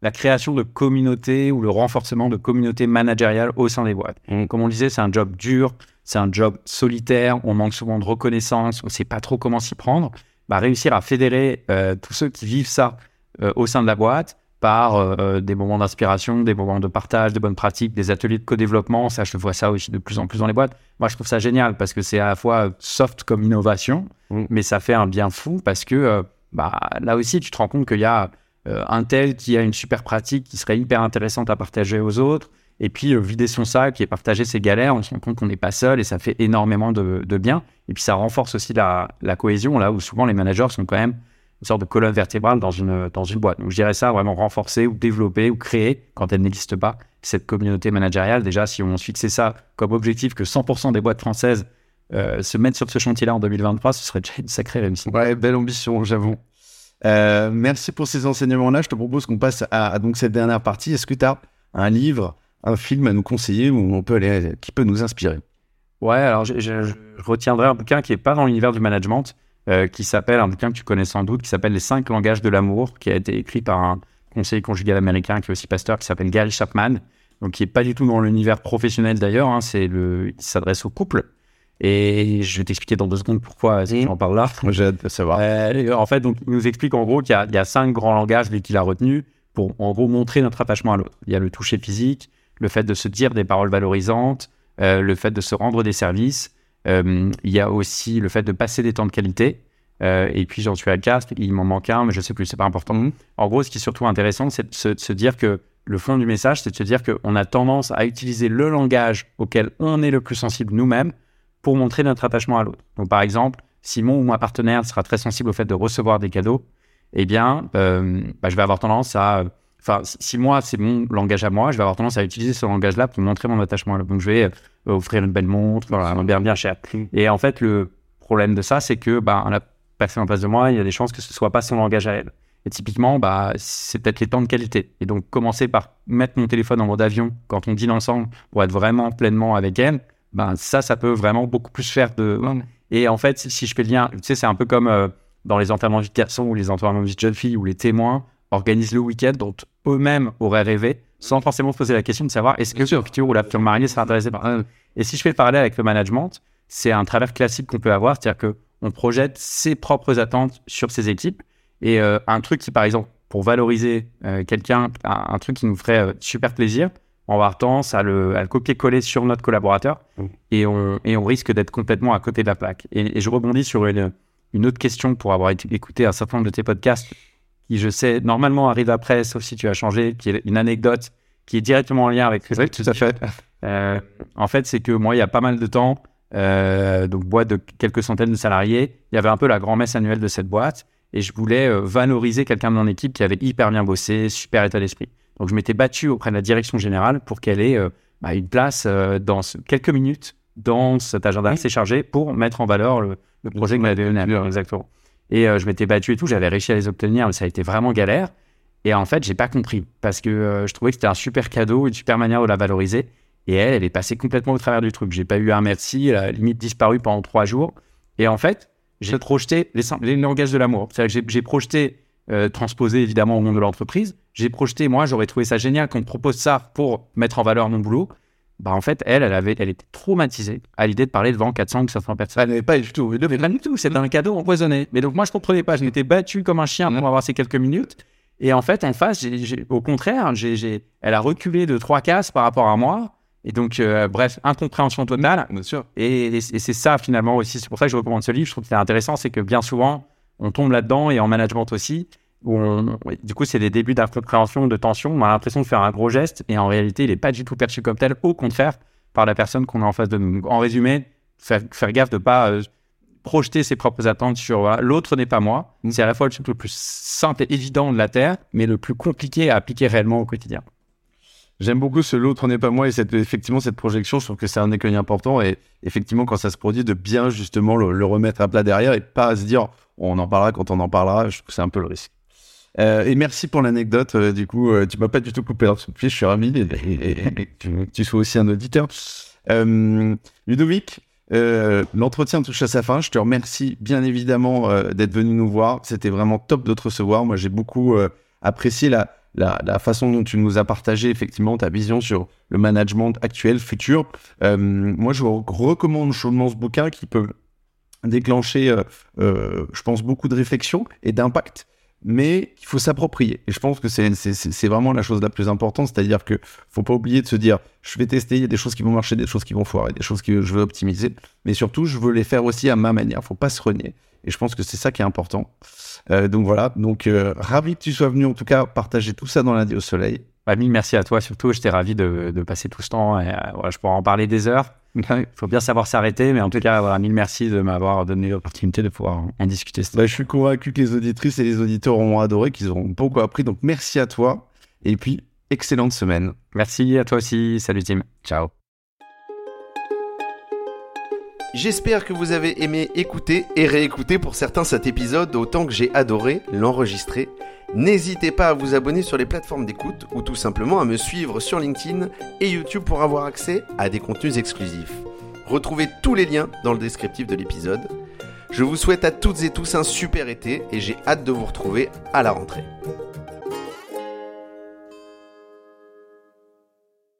la création de communautés ou le renforcement de communautés managériales au sein des boîtes. Mm. Comme on le disait, c'est un job dur, c'est un job solitaire, on manque souvent de reconnaissance, on ne sait pas trop comment s'y prendre. Bah, réussir à fédérer euh, tous ceux qui vivent ça euh, au sein de la boîte par euh, des moments d'inspiration, des moments de partage, des bonnes pratiques, des ateliers de co-développement. Ça, je vois ça aussi de plus en plus dans les boîtes. Moi, je trouve ça génial parce que c'est à la fois soft comme innovation, Mm. mais ça fait un bien fou parce que bah, là aussi, tu te rends compte qu'il y a un tel qui a une super pratique qui serait hyper intéressante à partager aux autres. Et puis, euh, vider son sac et partager ses galères, on se rend compte qu'on n'est pas seul et ça fait énormément de, bien. Et puis, ça renforce aussi la, cohésion, là où souvent les managers sont quand même une sorte de colonne vertébrale dans une, dans une boîte. Donc, je dirais ça, vraiment renforcer ou développer ou créer, quand elle n'existe pas, cette communauté managériale. Déjà, si on se fixait ça comme objectif que 100% des boîtes françaises euh, se mettent sur ce chantier-là en 2023, ce serait déjà une sacrée réussite. Ouais, belle ambition, j'avoue. Euh, merci pour ces enseignements-là. Je te propose qu'on passe à, donc cette dernière partie. Est-ce que tu as un livre, un film à nous conseiller où on peut aller, qui peut nous inspirer? Ouais, alors je, retiendrai un bouquin qui n'est pas dans l'univers du management, euh, qui s'appelle, un bouquin que tu connais sans doute, qui s'appelle Les cinq langages de l'amour, qui a été écrit par un conseiller conjugal américain qui est aussi pasteur, qui s'appelle Gary Chapman, donc qui est pas du tout dans l'univers professionnel d'ailleurs, hein, c'est le, il s'adresse au couple. Et je vais t'expliquer dans deux secondes pourquoi j'en parle là. J'ai hâte de savoir. Euh, en fait, donc, il nous explique en gros qu'il y, a- il y a cinq grands langages qu'il a retenus pour en gros montrer notre attachement à l'autre. Il y a le toucher physique, le fait de se dire des paroles valorisantes, euh, le fait de se rendre des services. euh, il y a aussi le fait de passer des temps de qualité. Et puis j'en suis à quatre, il m'en manque un, mais je sais plus, c'est pas important. Mhm. En gros, ce qui est surtout intéressant, c'est de se, de se dire que le fond du message, c'est de se dire qu'on a tendance à utiliser le langage auquel on est le plus sensible nous-mêmes pour montrer notre attachement à l'autre. Donc, par exemple, si mon ou ma partenaire sera très sensible au fait de recevoir des cadeaux, eh bien, euh, bah, je vais avoir tendance à. Enfin, si, moi, c'est mon langage à moi, je vais avoir tendance à utiliser ce langage-là pour montrer mon attachement à l'autre. Donc, je vais euh, offrir une belle montre, voilà, bien, bien cher. Et en fait, le problème de ça, c'est que bah, la personne en face de moi, il y a des chances que ce soit pas son langage à elle. Et typiquement, bah, c'est peut-être les temps de qualité. Et donc, commencer par mettre mon téléphone en mode avion quand on dîne ensemble pour être vraiment pleinement avec elle, ben, ça, ça peut vraiment beaucoup plus faire de. Et en fait, si je fais le lien, tu sais, c'est un peu comme euh, dans les enterrements de garçons ou les enterrements de jeunes filles où les témoins organisent le week-end dont eux-mêmes auraient rêvé sans forcément se poser la question de savoir est-ce que le futur ou la future mariée sera intéressé par. Et si je fais le parallèle avec le management, c'est un travers classique qu'on peut avoir, c'est-à-dire que on projette ses propres attentes sur ses équipes. Et euh, un truc qui, par exemple, pour valoriser euh, quelqu'un, un, un truc qui nous ferait super plaisir, on va avoir tendance à le, à le copier-coller sur notre collaborateur Mm. et, on, et on risque d'être complètement à côté de la plaque. Et, et je rebondis sur une, une autre question pour avoir écouté un certain nombre de tes podcasts qui, je sais, normalement arrive après, sauf si tu as changé, qui est une anecdote qui est directement en lien avec ce que tu dis. fait. Euh, en fait, c'est que moi, il y a pas mal de temps, euh, donc boîte de quelques centaines de salariés, il y avait un peu la grand-messe annuelle de cette boîte et je voulais euh, valoriser quelqu'un de mon équipe qui avait hyper bien bossé, super état d'esprit. Donc, je m'étais battu auprès de la direction générale pour qu'elle ait euh, bah, une place euh, dans ce- quelques minutes dans cet agenda assez chargé pour mettre en valeur le, le projet que m'avait donné. Exactement. Et euh, je m'étais battu et tout, j'avais réussi à les obtenir, mais ça a été vraiment galère. Et en fait, j'ai pas compris parce que euh, je trouvais que c'était un super cadeau, une super manière de la valoriser. Et elle, elle est passée complètement au travers du truc. J'ai pas eu un merci, elle a limite disparu pendant trois jours. Et en fait, j'ai projeté les, langages de l'amour. C'est-à-dire que j'ai projeté, euh, transposé évidemment au monde de l'entreprise. J'ai projeté, moi, j'aurais trouvé ça génial qu'on me propose ça pour mettre en valeur mon boulot. Bah, en fait, elle, elle, avait, elle était traumatisée à l'idée de parler devant 400 ou 500 personnes. Ça n'avait pas du tout. Mais pas du tout, c'était un cadeau empoisonné. Mais donc moi, je comprenais pas. Je m'étais battu comme un chien pour avoir ces quelques minutes. Et en fait, en face, j'ai- j'ai- au contraire, j'ai- elle a reculé de trois cases par rapport à moi. Et donc, euh, bref, incompréhension totale. Bien sûr. Et, et c'est ça finalement aussi. C'est pour ça que je recommande ce livre. Je trouve que c'est intéressant, c'est que bien souvent, on tombe là-dedans et en management aussi. Où on- du coup, c'est des débuts d'incompréhension, de tension. On a l'impression de faire un gros geste et en réalité, il n'est pas du tout perçu comme tel. Au contraire, par la personne qu'on a en face de nous. En résumé, faire, faire gaffe de pas euh, projeter ses propres attentes sur voilà, l'autre n'est pas moi. Mm. C'est à la fois le truc le plus simple et évident de la Terre, mais le plus compliqué à appliquer réellement au quotidien. J'aime beaucoup ce l'autre n'est pas moi et cette, effectivement cette projection, je trouve que c'est un écueil important et effectivement quand ça se produit de bien justement le, le remettre à plat derrière et pas se dire on en parlera quand on en parlera, je trouve que c'est un peu le risque. Euh, et merci pour l'anecdote, euh, du coup euh, tu m'as pas du tout coupé dans ce pied, je suis ravi et, tu, sois aussi un auditeur. Euh, Ludovic, l'entretien touche à sa fin, je te remercie bien évidemment d'être venu nous voir, c'était vraiment top de te recevoir, moi j'ai beaucoup apprécié la, la, façon dont tu nous as partagé effectivement ta vision sur le management actuel, futur. Moi, je vous recommande chaudement ce bouquin qui peut déclencher, euh, euh, je pense, beaucoup de réflexion et d'impact. mais il faut s'approprier. Et je pense que c'est, vraiment la chose la plus importante, c'est-à-dire que faut pas oublier de se dire, je vais tester, il y a des choses qui vont marcher, des choses qui vont foirer, des choses que je veux optimiser, mais surtout, je veux les faire aussi à ma manière. Faut pas se renier. Et je pense que c'est ça qui est important. Euh, donc voilà, donc ravi que tu sois venu en tout cas partager tout ça dans lundi au soleil. Mille merci à toi surtout. J'étais ravi de, passer tout ce temps. Je pourrais en parler des heures. [laughs] Il faut bien savoir s'arrêter, mais en tout cas, voilà, mille merci de m'avoir donné l'opportunité de pouvoir en discuter. Bah, je suis convaincu que les auditrices et les auditeurs auront adoré, qu'ils auront beaucoup appris. Donc merci à toi. Et puis, excellente semaine. Merci à toi aussi. Salut Tim. Ciao. J'espère que vous avez aimé écouter et réécouter pour certains cet épisode autant que j'ai adoré l'enregistrer. N'hésitez pas à vous abonner sur les plateformes d'écoute ou tout simplement à me suivre sur LinkedIn et YouTube pour avoir accès à des contenus exclusifs. Retrouvez tous les liens dans le descriptif de l'épisode. Je vous souhaite à toutes et tous un super été et j'ai hâte de vous retrouver à la rentrée.